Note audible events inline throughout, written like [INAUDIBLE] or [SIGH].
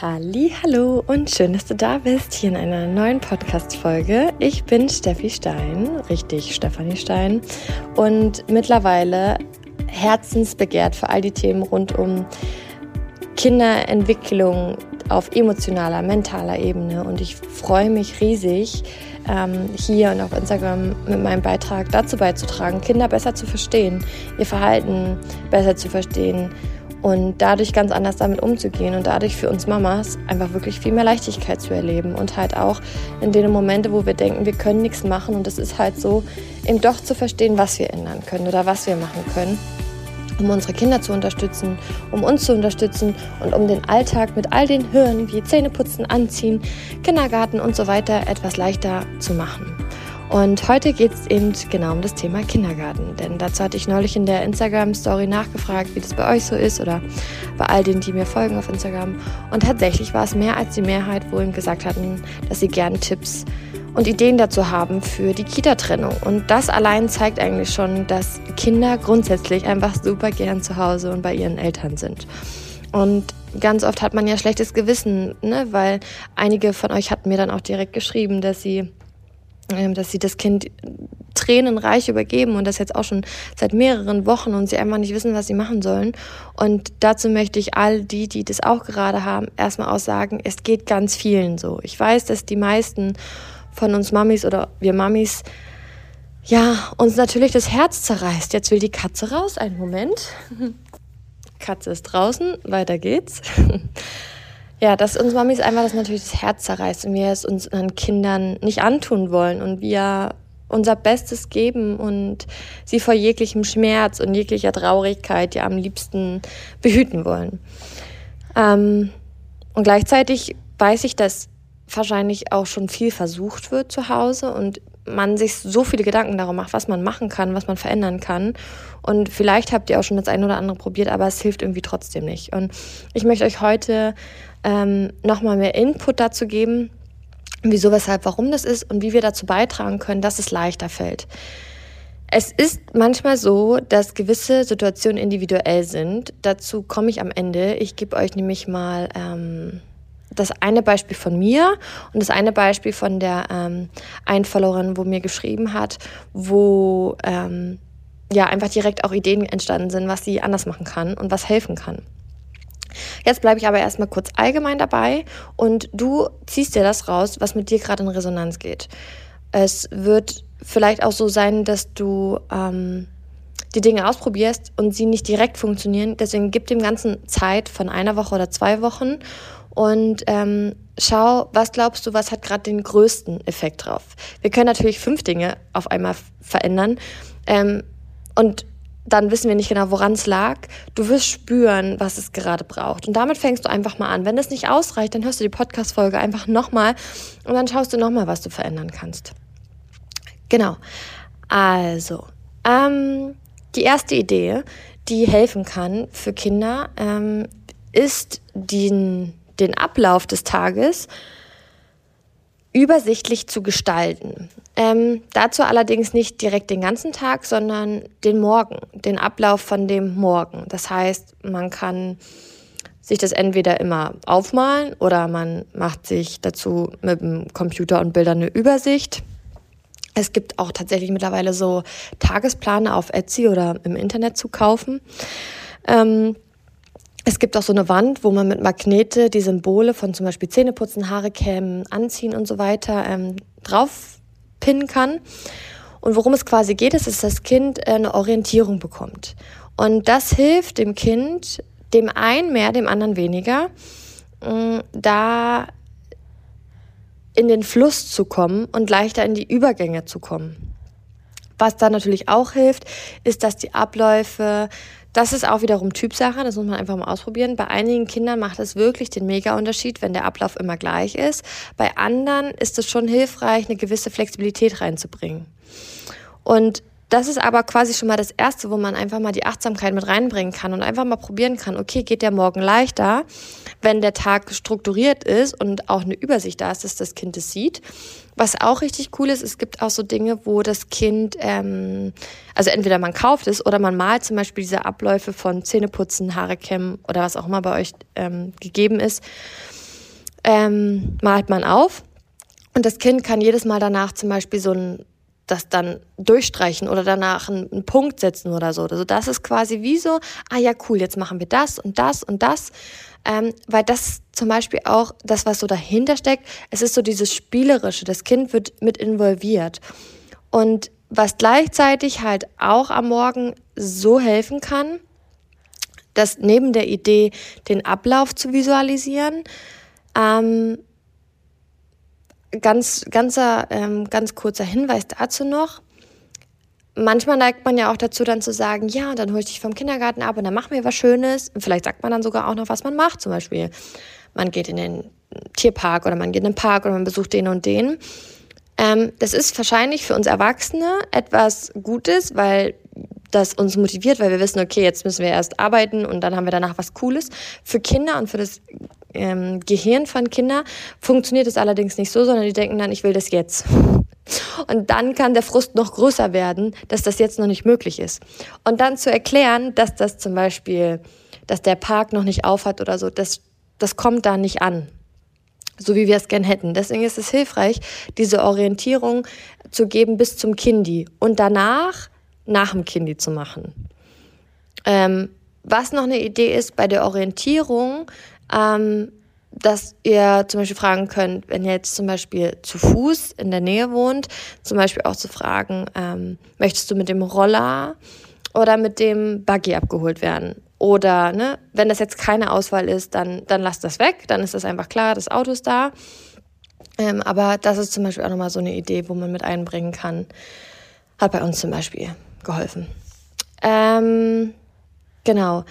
Hallo und schön, dass du da bist hier in einer neuen Podcast Folge. Ich bin Steffi Stein, richtig Stefanie Stein und mittlerweile herzensbegehrt für all die Themen rund um Kinderentwicklung auf emotionaler, mentaler Ebene und ich freue mich riesig ähm, hier und auf Instagram mit meinem Beitrag dazu beizutragen, Kinder besser zu verstehen, ihr Verhalten besser zu verstehen und dadurch ganz anders damit umzugehen und dadurch für uns Mamas einfach wirklich viel mehr Leichtigkeit zu erleben und halt auch in den Momenten, wo wir denken, wir können nichts machen und es ist halt so, eben doch zu verstehen, was wir ändern können oder was wir machen können, um unsere Kinder zu unterstützen, um uns zu unterstützen und um den Alltag mit all den Hürden wie Zähneputzen, Anziehen, Kindergarten und so weiter etwas leichter zu machen. Und heute geht es eben genau um das Thema Kindergarten. Denn dazu hatte ich neulich in der Instagram-Story nachgefragt, wie das bei euch so ist oder bei all denen, die mir folgen auf Instagram. Und tatsächlich war es mehr als die Mehrheit, wo ihm gesagt hatten, dass sie gerne Tipps und Ideen dazu haben für die Kita-Trennung. Und das allein zeigt eigentlich schon, dass Kinder grundsätzlich einfach super gern zu Hause und bei ihren Eltern sind. Und ganz oft hat man ja schlechtes Gewissen, ne? weil einige von euch hatten mir dann auch direkt geschrieben, dass sie dass sie das Kind tränenreich übergeben und das jetzt auch schon seit mehreren Wochen und sie einfach nicht wissen, was sie machen sollen. Und dazu möchte ich all die, die das auch gerade haben, erstmal aussagen, es geht ganz vielen so. Ich weiß, dass die meisten von uns Mamis oder wir Mamis ja, uns natürlich das Herz zerreißt. Jetzt will die Katze raus. Einen Moment. [LAUGHS] Katze ist draußen. Weiter geht's. [LAUGHS] Ja, dass uns Mamis einfach das natürlich das Herz zerreißt und wir es unseren Kindern nicht antun wollen und wir unser Bestes geben und sie vor jeglichem Schmerz und jeglicher Traurigkeit ja am liebsten behüten wollen. Ähm, und gleichzeitig weiß ich, dass wahrscheinlich auch schon viel versucht wird zu Hause und man sich so viele Gedanken darum macht, was man machen kann, was man verändern kann. Und vielleicht habt ihr auch schon das eine oder andere probiert, aber es hilft irgendwie trotzdem nicht. Und ich möchte euch heute ähm, nochmal mehr Input dazu geben, wieso, weshalb, warum das ist und wie wir dazu beitragen können, dass es leichter fällt. Es ist manchmal so, dass gewisse Situationen individuell sind. Dazu komme ich am Ende. Ich gebe euch nämlich mal ähm, das eine Beispiel von mir und das eine Beispiel von der ähm, einen wo mir geschrieben hat, wo ähm, ja einfach direkt auch Ideen entstanden sind, was sie anders machen kann und was helfen kann. Jetzt bleibe ich aber erstmal kurz allgemein dabei und du ziehst dir das raus, was mit dir gerade in Resonanz geht. Es wird vielleicht auch so sein, dass du ähm, die Dinge ausprobierst und sie nicht direkt funktionieren. Deswegen gib dem Ganzen Zeit von einer Woche oder zwei Wochen und ähm, schau, was glaubst du, was hat gerade den größten Effekt drauf. Wir können natürlich fünf Dinge auf einmal verändern ähm, und dann wissen wir nicht genau, woran es lag. Du wirst spüren, was es gerade braucht. Und damit fängst du einfach mal an. Wenn das nicht ausreicht, dann hörst du die Podcast-Folge einfach nochmal und dann schaust du nochmal, was du verändern kannst. Genau. Also, ähm, die erste Idee, die helfen kann für Kinder, ähm, ist den, den Ablauf des Tages übersichtlich zu gestalten. Ähm, dazu allerdings nicht direkt den ganzen Tag, sondern den Morgen, den Ablauf von dem Morgen. Das heißt, man kann sich das entweder immer aufmalen oder man macht sich dazu mit dem Computer und Bildern eine Übersicht. Es gibt auch tatsächlich mittlerweile so Tagespläne auf Etsy oder im Internet zu kaufen. Ähm, es gibt auch so eine Wand, wo man mit Magnete die Symbole von zum Beispiel Zähneputzen, Haare kämmen, Anziehen und so weiter ähm, drauf pinnen kann. Und worum es quasi geht, ist, dass das Kind äh, eine Orientierung bekommt. Und das hilft dem Kind, dem einen mehr, dem anderen weniger, mm, da in den Fluss zu kommen und leichter in die Übergänge zu kommen. Was da natürlich auch hilft, ist, dass die Abläufe das ist auch wiederum Typsache, das muss man einfach mal ausprobieren. Bei einigen Kindern macht es wirklich den Mega-Unterschied, wenn der Ablauf immer gleich ist. Bei anderen ist es schon hilfreich, eine gewisse Flexibilität reinzubringen. Und das ist aber quasi schon mal das Erste, wo man einfach mal die Achtsamkeit mit reinbringen kann und einfach mal probieren kann, okay, geht der Morgen leichter, wenn der Tag strukturiert ist und auch eine Übersicht da ist, dass das Kind es sieht. Was auch richtig cool ist, es gibt auch so Dinge, wo das Kind, ähm, also entweder man kauft es oder man malt zum Beispiel diese Abläufe von Zähneputzen, Haare kämmen oder was auch immer bei euch ähm, gegeben ist. ähm, malt man auf und das Kind kann jedes Mal danach zum Beispiel so ein das dann durchstreichen oder danach einen, Punkt setzen oder so. Also das ist quasi wie so, ah ja, cool, jetzt machen wir das und das und das. Ähm, weil das zum Beispiel auch das, was so dahinter steckt, es ist so dieses Spielerische. Das Kind wird mit involviert. Und was gleichzeitig halt auch am Morgen so helfen kann, dass neben der Idee, den Ablauf zu visualisieren, ähm, ganz, ganzer, ähm, ganz kurzer Hinweis dazu noch. Manchmal neigt man ja auch dazu, dann zu sagen, ja, dann hole ich dich vom Kindergarten ab und dann machen wir was Schönes. Vielleicht sagt man dann sogar auch noch, was man macht. Zum Beispiel, man geht in den Tierpark oder man geht in den Park oder man besucht den und den. Ähm, das ist wahrscheinlich für uns Erwachsene etwas Gutes, weil das uns motiviert, weil wir wissen, okay, jetzt müssen wir erst arbeiten und dann haben wir danach was Cooles. Für Kinder und für das ähm, Gehirn von Kindern funktioniert es allerdings nicht so, sondern die denken dann, ich will das jetzt. Und dann kann der Frust noch größer werden, dass das jetzt noch nicht möglich ist. Und dann zu erklären, dass das zum Beispiel, dass der Park noch nicht aufhat oder so, das, das kommt da nicht an. So wie wir es gern hätten. Deswegen ist es hilfreich, diese Orientierung zu geben bis zum Kindi und danach nach dem Kindi zu machen. Ähm, was noch eine Idee ist bei der Orientierung, ähm, dass ihr zum Beispiel fragen könnt, wenn ihr jetzt zum Beispiel zu Fuß in der Nähe wohnt, zum Beispiel auch zu fragen, ähm, möchtest du mit dem Roller oder mit dem Buggy abgeholt werden? Oder ne, wenn das jetzt keine Auswahl ist, dann, dann lasst das weg, dann ist das einfach klar, das Auto ist da. Ähm, aber das ist zum Beispiel auch nochmal so eine Idee, wo man mit einbringen kann. Hat bei uns zum Beispiel geholfen. Ähm, genau.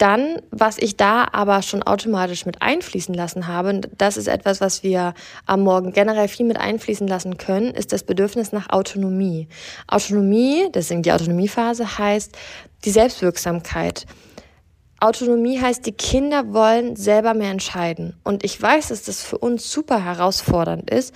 Dann, was ich da aber schon automatisch mit einfließen lassen habe, das ist etwas, was wir am Morgen generell viel mit einfließen lassen können, ist das Bedürfnis nach Autonomie. Autonomie, deswegen die Autonomiephase, heißt die Selbstwirksamkeit. Autonomie heißt, die Kinder wollen selber mehr entscheiden. Und ich weiß, dass das für uns super herausfordernd ist,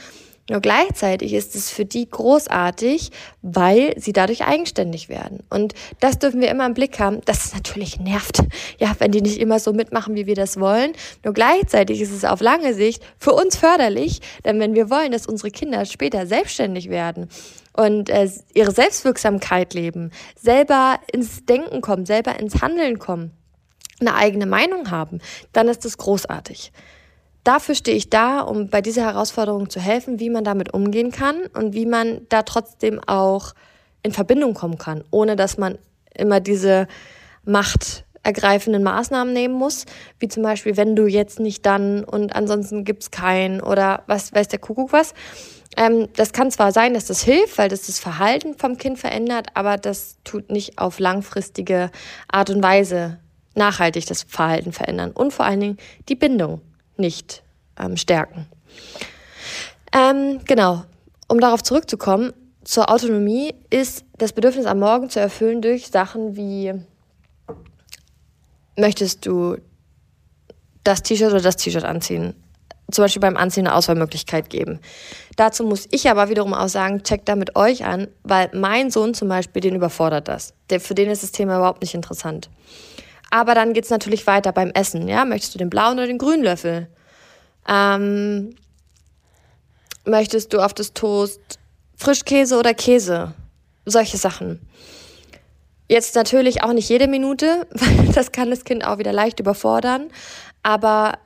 nur gleichzeitig ist es für die großartig, weil sie dadurch eigenständig werden. Und das dürfen wir immer im Blick haben, dass es natürlich nervt, [LAUGHS] ja, wenn die nicht immer so mitmachen, wie wir das wollen. Nur gleichzeitig ist es auf lange Sicht für uns förderlich, denn wenn wir wollen, dass unsere Kinder später selbstständig werden und äh, ihre Selbstwirksamkeit leben, selber ins Denken kommen, selber ins Handeln kommen, eine eigene Meinung haben, dann ist das großartig dafür stehe ich da, um bei dieser Herausforderung zu helfen, wie man damit umgehen kann und wie man da trotzdem auch in Verbindung kommen kann, ohne dass man immer diese machtergreifenden Maßnahmen nehmen muss, wie zum Beispiel, wenn du jetzt nicht dann und ansonsten gibt's keinen oder was weiß der Kuckuck was. Ähm, das kann zwar sein, dass das hilft, weil das das Verhalten vom Kind verändert, aber das tut nicht auf langfristige Art und Weise nachhaltig das Verhalten verändern und vor allen Dingen die Bindung nicht ähm, stärken. Ähm, genau, um darauf zurückzukommen, zur Autonomie ist das Bedürfnis am Morgen zu erfüllen durch Sachen wie, möchtest du das T-Shirt oder das T-Shirt anziehen? Zum Beispiel beim Anziehen eine Auswahlmöglichkeit geben. Dazu muss ich aber wiederum auch sagen, checkt da mit euch an, weil mein Sohn zum Beispiel, den überfordert das. Der, für den ist das Thema überhaupt nicht interessant. Aber dann geht es natürlich weiter beim Essen. Ja? Möchtest du den blauen oder den grünen Löffel? Ähm, möchtest du auf das Toast Frischkäse oder Käse? Solche Sachen. Jetzt natürlich auch nicht jede Minute, [LAUGHS] weil das kann das Kind auch wieder leicht überfordern. Aber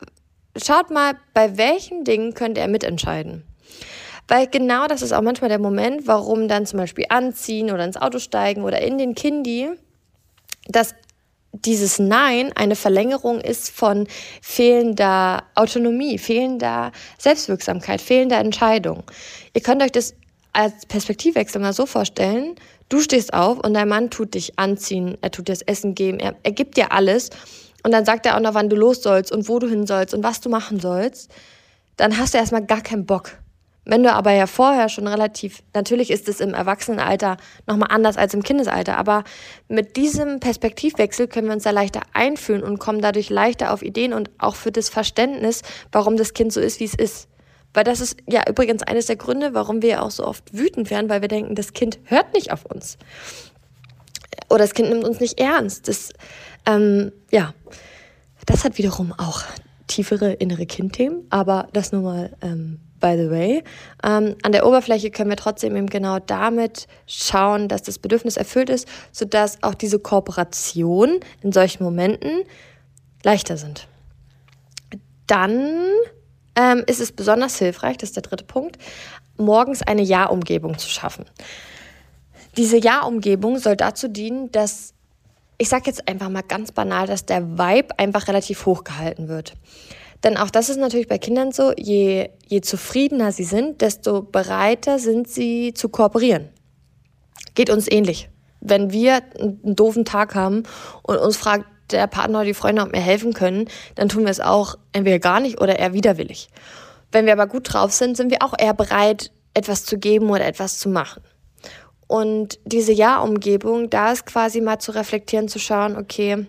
schaut mal, bei welchen Dingen könnte er mitentscheiden. Weil genau das ist auch manchmal der Moment, warum dann zum Beispiel anziehen oder ins Auto steigen oder in den Kindi, dass dieses Nein eine Verlängerung ist von fehlender Autonomie, fehlender Selbstwirksamkeit, fehlender Entscheidung. Ihr könnt euch das als Perspektivwechsel mal so vorstellen, du stehst auf und dein Mann tut dich anziehen, er tut dir das Essen geben, er, er gibt dir alles. Und dann sagt er auch noch, wann du los sollst und wo du hin sollst und was du machen sollst, dann hast du erstmal gar keinen Bock. Wenn du aber ja vorher schon relativ, natürlich ist es im Erwachsenenalter nochmal anders als im Kindesalter, aber mit diesem Perspektivwechsel können wir uns da leichter einfühlen und kommen dadurch leichter auf Ideen und auch für das Verständnis, warum das Kind so ist, wie es ist. Weil das ist ja übrigens eines der Gründe, warum wir auch so oft wütend werden, weil wir denken, das Kind hört nicht auf uns. Oder das Kind nimmt uns nicht ernst. Das, ähm, ja, das hat wiederum auch tiefere innere Kindthemen, aber das nur mal ähm, by the way. Ähm, an der Oberfläche können wir trotzdem eben genau damit schauen, dass das Bedürfnis erfüllt ist, sodass auch diese Kooperation in solchen Momenten leichter sind. Dann ähm, ist es besonders hilfreich, das ist der dritte Punkt, morgens eine Ja-Umgebung zu schaffen. Diese Ja-Umgebung soll dazu dienen, dass, ich sage jetzt einfach mal ganz banal, dass der Vibe einfach relativ hoch gehalten wird. Denn auch das ist natürlich bei Kindern so, je, je zufriedener sie sind, desto bereiter sind sie zu kooperieren. Geht uns ähnlich. Wenn wir einen doofen Tag haben und uns fragt der Partner oder die Freunde, ob wir helfen können, dann tun wir es auch entweder gar nicht oder eher widerwillig. Wenn wir aber gut drauf sind, sind wir auch eher bereit, etwas zu geben oder etwas zu machen. Und diese Ja-Umgebung, da ist quasi mal zu reflektieren, zu schauen, okay,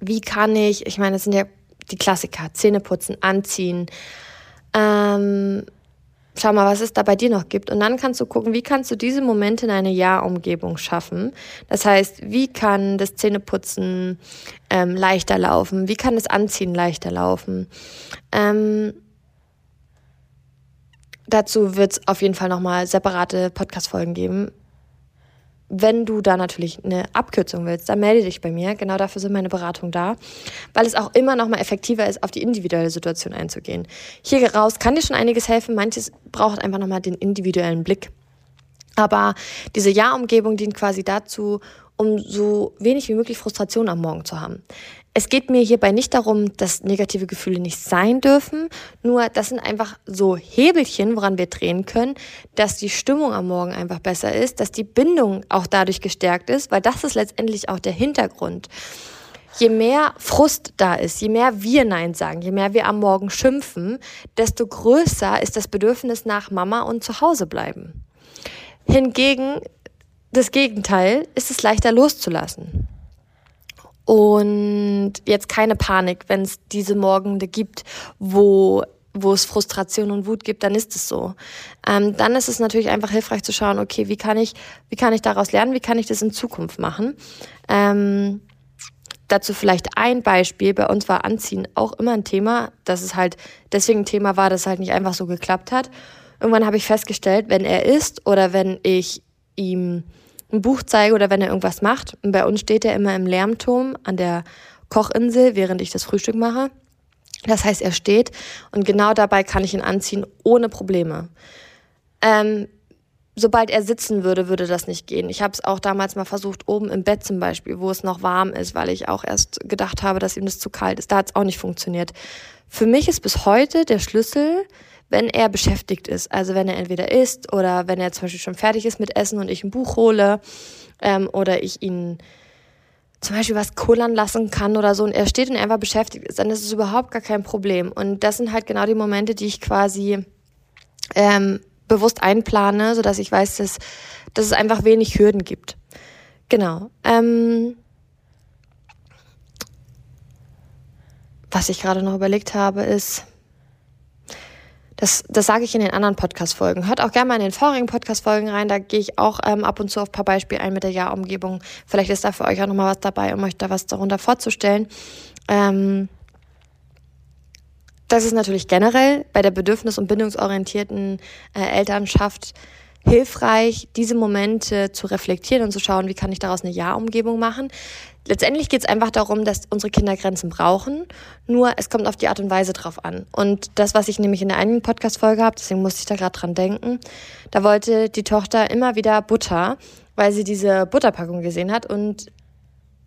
wie kann ich, ich meine, das sind ja die Klassiker, Zähne putzen, anziehen, ähm, schau mal, was es da bei dir noch gibt. Und dann kannst du gucken, wie kannst du diese Momente in eine Ja-Umgebung schaffen. Das heißt, wie kann das Zähneputzen ähm, leichter laufen? Wie kann das Anziehen leichter laufen? Ähm, dazu wird es auf jeden Fall nochmal separate Podcast-Folgen geben. Wenn du da natürlich eine Abkürzung willst, dann melde dich bei mir. Genau dafür sind meine Beratungen da, weil es auch immer noch mal effektiver ist, auf die individuelle Situation einzugehen. Hier raus kann dir schon einiges helfen. Manches braucht einfach noch mal den individuellen Blick. Aber diese Ja-Umgebung dient quasi dazu, um so wenig wie möglich Frustration am Morgen zu haben. Es geht mir hierbei nicht darum, dass negative Gefühle nicht sein dürfen, nur das sind einfach so Hebelchen, woran wir drehen können, dass die Stimmung am Morgen einfach besser ist, dass die Bindung auch dadurch gestärkt ist, weil das ist letztendlich auch der Hintergrund. Je mehr Frust da ist, je mehr wir Nein sagen, je mehr wir am Morgen schimpfen, desto größer ist das Bedürfnis nach Mama und zu Hause bleiben. Hingegen das Gegenteil ist es leichter loszulassen. Und jetzt keine Panik, wenn es diese Morgende gibt, wo wo es Frustration und Wut gibt, dann ist es so. Ähm, dann ist es natürlich einfach hilfreich zu schauen, okay, wie kann ich, wie kann ich daraus lernen, wie kann ich das in Zukunft machen? Ähm, dazu vielleicht ein Beispiel. Bei uns war Anziehen auch immer ein Thema, dass es halt deswegen ein Thema war, dass es halt nicht einfach so geklappt hat. Irgendwann habe ich festgestellt, wenn er isst oder wenn ich ihm ein Buch zeige oder wenn er irgendwas macht. Und bei uns steht er immer im Lärmturm an der Kochinsel, während ich das Frühstück mache. Das heißt, er steht und genau dabei kann ich ihn anziehen ohne Probleme. Ähm, sobald er sitzen würde, würde das nicht gehen. Ich habe es auch damals mal versucht, oben im Bett zum Beispiel, wo es noch warm ist, weil ich auch erst gedacht habe, dass ihm das zu kalt ist. Da hat es auch nicht funktioniert. Für mich ist bis heute der Schlüssel, wenn er beschäftigt ist. Also wenn er entweder isst oder wenn er zum Beispiel schon fertig ist mit Essen und ich ein Buch hole ähm, oder ich ihn zum Beispiel was kullern lassen kann oder so und er steht und er einfach beschäftigt ist, dann ist es überhaupt gar kein Problem. Und das sind halt genau die Momente, die ich quasi ähm, bewusst einplane, sodass ich weiß, dass, dass es einfach wenig Hürden gibt. Genau. Ähm, was ich gerade noch überlegt habe, ist, das, das sage ich in den anderen Podcast-Folgen. Hört auch gerne mal in den vorigen Podcast-Folgen rein. Da gehe ich auch ähm, ab und zu auf ein paar Beispiele ein mit der Ja-Umgebung. Vielleicht ist da für euch auch nochmal was dabei, um euch da was darunter vorzustellen. Ähm, das ist natürlich generell bei der bedürfnis- und bindungsorientierten äh, Elternschaft hilfreich, diese Momente zu reflektieren und zu schauen, wie kann ich daraus eine Ja-Umgebung machen. Letztendlich geht es einfach darum, dass unsere Kinder Grenzen brauchen, nur es kommt auf die Art und Weise drauf an. Und das, was ich nämlich in der einen Podcast-Folge habe, deswegen musste ich da gerade dran denken, da wollte die Tochter immer wieder Butter, weil sie diese Butterpackung gesehen hat und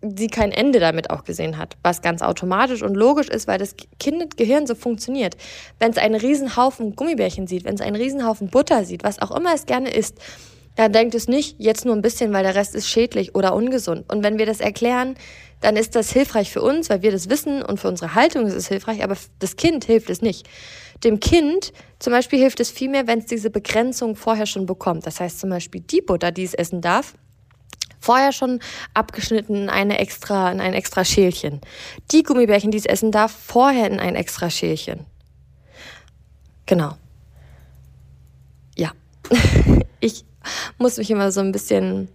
sie kein Ende damit auch gesehen hat, was ganz automatisch und logisch ist, weil das Kindgehirn so funktioniert. Wenn es einen Riesenhaufen Gummibärchen sieht, wenn es einen Riesenhaufen Butter sieht, was auch immer es gerne isst, dann denkt es nicht, jetzt nur ein bisschen, weil der Rest ist schädlich oder ungesund. Und wenn wir das erklären, dann ist das hilfreich für uns, weil wir das wissen und für unsere Haltung ist es hilfreich, aber das Kind hilft es nicht. Dem Kind zum Beispiel hilft es viel mehr, wenn es diese Begrenzung vorher schon bekommt. Das heißt zum Beispiel die Butter, die es essen darf, vorher schon abgeschnitten in eine extra, in ein extra Schälchen. Die Gummibärchen, die es essen darf, vorher in ein extra Schälchen. Genau. Ja. [LAUGHS] ich muss mich immer so ein bisschen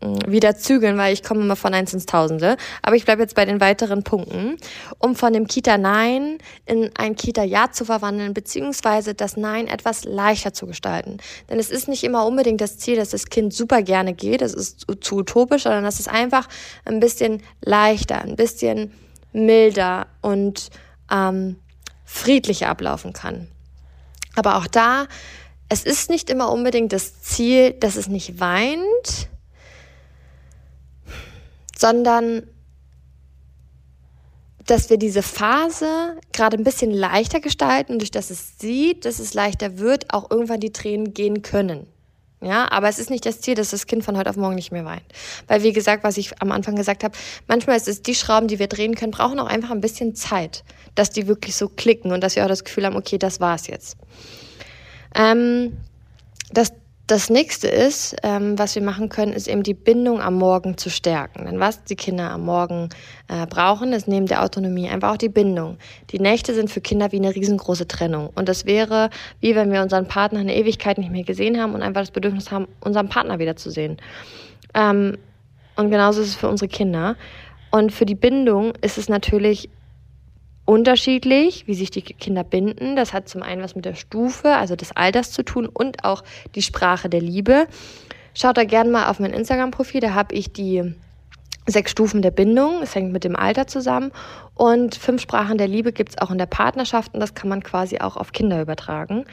wieder zügeln, weil ich komme immer von eins ins Tausende. Aber ich bleibe jetzt bei den weiteren Punkten, um von dem Kita-Nein in ein Kita-Ja zu verwandeln, beziehungsweise das Nein etwas leichter zu gestalten. Denn es ist nicht immer unbedingt das Ziel, dass das Kind super gerne geht, das ist zu utopisch, sondern dass es einfach ein bisschen leichter, ein bisschen milder und ähm, friedlicher ablaufen kann. Aber auch da, es ist nicht immer unbedingt das Ziel, dass es nicht weint, sondern dass wir diese Phase gerade ein bisschen leichter gestalten, durch das es sieht, dass es leichter wird, auch irgendwann die Tränen gehen können. Ja, aber es ist nicht das Ziel, dass das Kind von heute auf morgen nicht mehr weint. Weil, wie gesagt, was ich am Anfang gesagt habe, manchmal ist es die Schrauben, die wir drehen können, brauchen auch einfach ein bisschen Zeit, dass die wirklich so klicken und dass wir auch das Gefühl haben, okay, das war's jetzt. Ähm, das das nächste ist, ähm, was wir machen können, ist eben die Bindung am Morgen zu stärken. Denn was die Kinder am Morgen äh, brauchen, ist neben der Autonomie einfach auch die Bindung. Die Nächte sind für Kinder wie eine riesengroße Trennung. Und das wäre, wie wenn wir unseren Partner eine Ewigkeit nicht mehr gesehen haben und einfach das Bedürfnis haben, unseren Partner wiederzusehen. Ähm, und genauso ist es für unsere Kinder. Und für die Bindung ist es natürlich unterschiedlich, wie sich die Kinder binden. Das hat zum einen was mit der Stufe, also des Alters zu tun und auch die Sprache der Liebe. Schaut da gerne mal auf mein Instagram-Profil, da habe ich die sechs Stufen der Bindung. Es hängt mit dem Alter zusammen. Und fünf Sprachen der Liebe gibt es auch in der Partnerschaft und das kann man quasi auch auf Kinder übertragen.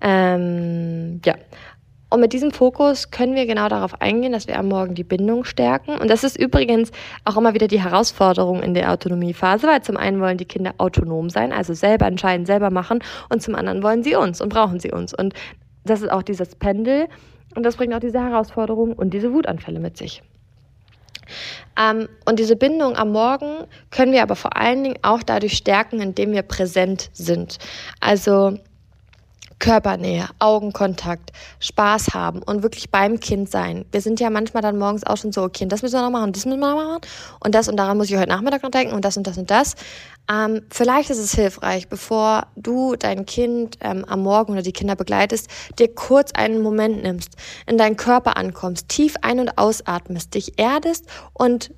Ähm, ja, und mit diesem Fokus können wir genau darauf eingehen, dass wir am Morgen die Bindung stärken. Und das ist übrigens auch immer wieder die Herausforderung in der Autonomiephase, weil zum einen wollen die Kinder autonom sein, also selber entscheiden, selber machen, und zum anderen wollen sie uns und brauchen sie uns. Und das ist auch dieses Pendel und das bringt auch diese Herausforderung und diese Wutanfälle mit sich. Ähm, und diese Bindung am Morgen können wir aber vor allen Dingen auch dadurch stärken, indem wir präsent sind. Also Körpernähe, Augenkontakt, Spaß haben und wirklich beim Kind sein. Wir sind ja manchmal dann morgens auch schon so, okay, das müssen wir noch machen, das müssen wir noch machen und das und daran muss ich heute Nachmittag noch denken und das und das und das. Ähm, vielleicht ist es hilfreich, bevor du dein Kind ähm, am Morgen oder die Kinder begleitest, dir kurz einen Moment nimmst, in deinen Körper ankommst, tief ein- und ausatmest, dich erdest und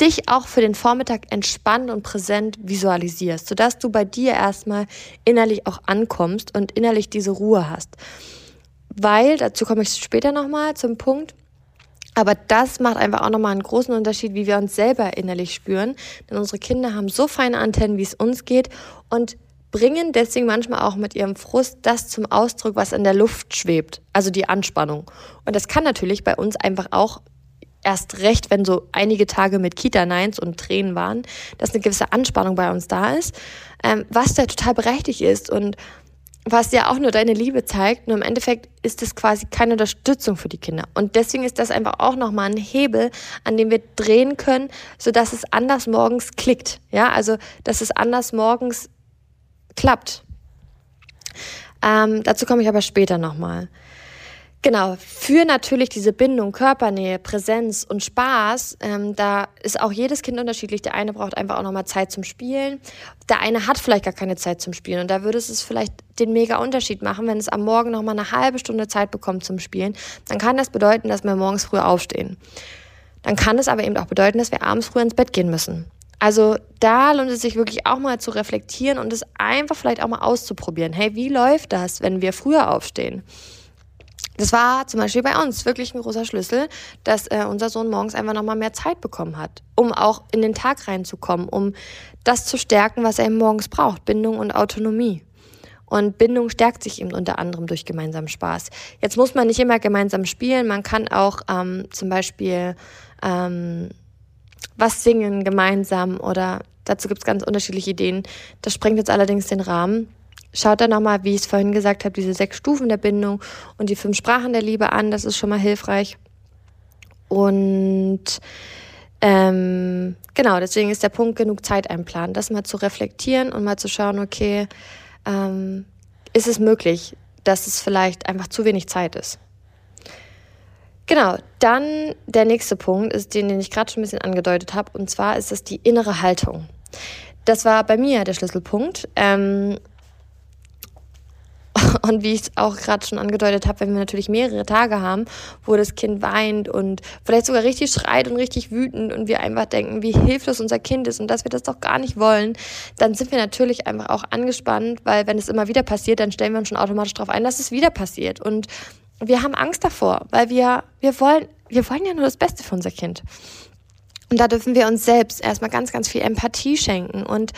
dich auch für den Vormittag entspannt und präsent visualisierst, sodass du bei dir erstmal innerlich auch ankommst und innerlich diese Ruhe hast. Weil, dazu komme ich später nochmal zum Punkt, aber das macht einfach auch nochmal einen großen Unterschied, wie wir uns selber innerlich spüren. Denn unsere Kinder haben so feine Antennen, wie es uns geht und bringen deswegen manchmal auch mit ihrem Frust das zum Ausdruck, was in der Luft schwebt, also die Anspannung. Und das kann natürlich bei uns einfach auch erst recht, wenn so einige Tage mit Kita-Neins und Tränen waren, dass eine gewisse Anspannung bei uns da ist, ähm, was da total berechtigt ist und was ja auch nur deine Liebe zeigt, nur im Endeffekt ist es quasi keine Unterstützung für die Kinder. Und deswegen ist das einfach auch nochmal ein Hebel, an dem wir drehen können, sodass es anders morgens klickt. Ja, also, dass es anders morgens klappt. Ähm, dazu komme ich aber später nochmal. Genau, für natürlich diese Bindung, Körpernähe, Präsenz und Spaß, ähm, da ist auch jedes Kind unterschiedlich. Der eine braucht einfach auch nochmal Zeit zum Spielen. Der eine hat vielleicht gar keine Zeit zum Spielen. Und da würde es vielleicht den mega Unterschied machen, wenn es am Morgen nochmal eine halbe Stunde Zeit bekommt zum Spielen. Dann kann das bedeuten, dass wir morgens früh aufstehen. Dann kann es aber eben auch bedeuten, dass wir abends früh ins Bett gehen müssen. Also da lohnt es sich wirklich auch mal zu reflektieren und es einfach vielleicht auch mal auszuprobieren. Hey, wie läuft das, wenn wir früher aufstehen? Das war zum Beispiel bei uns wirklich ein großer Schlüssel, dass äh, unser Sohn morgens einfach nochmal mehr Zeit bekommen hat, um auch in den Tag reinzukommen, um das zu stärken, was er morgens braucht, Bindung und Autonomie. Und Bindung stärkt sich eben unter anderem durch gemeinsamen Spaß. Jetzt muss man nicht immer gemeinsam spielen, man kann auch ähm, zum Beispiel ähm, was singen gemeinsam oder dazu gibt es ganz unterschiedliche Ideen. Das sprengt jetzt allerdings den Rahmen. Schaut da nochmal, wie ich es vorhin gesagt habe, diese sechs Stufen der Bindung und die fünf Sprachen der Liebe an. Das ist schon mal hilfreich. Und ähm, genau, deswegen ist der Punkt genug Zeit einplanen, das mal zu reflektieren und mal zu schauen, okay, ähm, ist es möglich, dass es vielleicht einfach zu wenig Zeit ist. Genau, dann der nächste Punkt ist den, den ich gerade schon ein bisschen angedeutet habe, und zwar ist es die innere Haltung. Das war bei mir der Schlüsselpunkt. Ähm, [LAUGHS] Und wie ich es auch gerade schon angedeutet habe, wenn wir natürlich mehrere Tage haben, wo das Kind weint und vielleicht sogar richtig schreit und richtig wütend und wir einfach denken, wie hilflos unser Kind ist und dass wir das doch gar nicht wollen, dann sind wir natürlich einfach auch angespannt, weil wenn es immer wieder passiert, dann stellen wir uns schon automatisch darauf ein, dass es wieder passiert. Und wir haben Angst davor, weil wir, wir wollen, wir wollen ja nur das Beste für unser Kind. Und da dürfen wir uns selbst erstmal ganz, ganz viel Empathie schenken und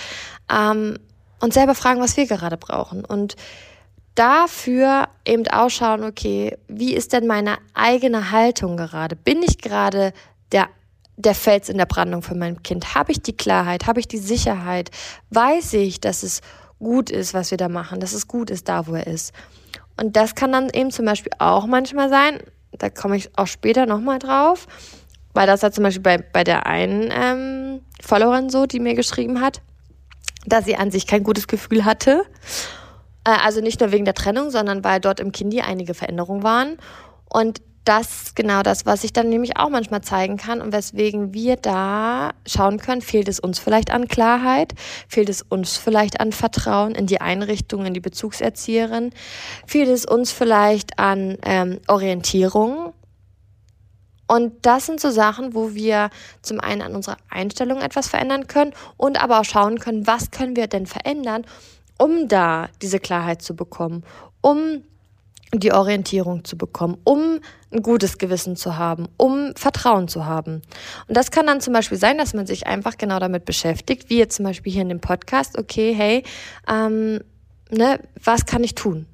ähm, uns selber fragen, was wir gerade brauchen. Und dafür eben ausschauen, okay, wie ist denn meine eigene Haltung gerade? Bin ich gerade der, der Fels in der Brandung für mein Kind? Habe ich die Klarheit? Habe ich die Sicherheit? Weiß ich, dass es gut ist, was wir da machen, dass es gut ist, da wo er ist? Und das kann dann eben zum Beispiel auch manchmal sein, da komme ich auch später nochmal drauf, weil das hat zum Beispiel bei, bei der einen ähm, Followerin so, die mir geschrieben hat, dass sie an sich kein gutes Gefühl hatte. Äh, also nicht nur wegen der Trennung, sondern weil dort im Kindi einige Veränderungen waren. Und das ist genau das, was ich dann nämlich auch manchmal zeigen kann und weswegen wir da schauen können, fehlt es uns vielleicht an Klarheit, fehlt es uns vielleicht an Vertrauen in die Einrichtung, in die Bezugserzieherin, fehlt es uns vielleicht an ähm, Orientierung. Und das sind so Sachen, wo wir zum einen an unserer Einstellung etwas verändern können und aber auch schauen können, was können wir denn verändern, um da diese Klarheit zu bekommen, um die Orientierung zu bekommen, um ein gutes Gewissen zu haben, um Vertrauen zu haben. Und das kann dann zum Beispiel sein, dass man sich einfach genau damit beschäftigt, wie jetzt zum Beispiel hier in dem Podcast, okay, hey, ähm, ne, was kann ich tun,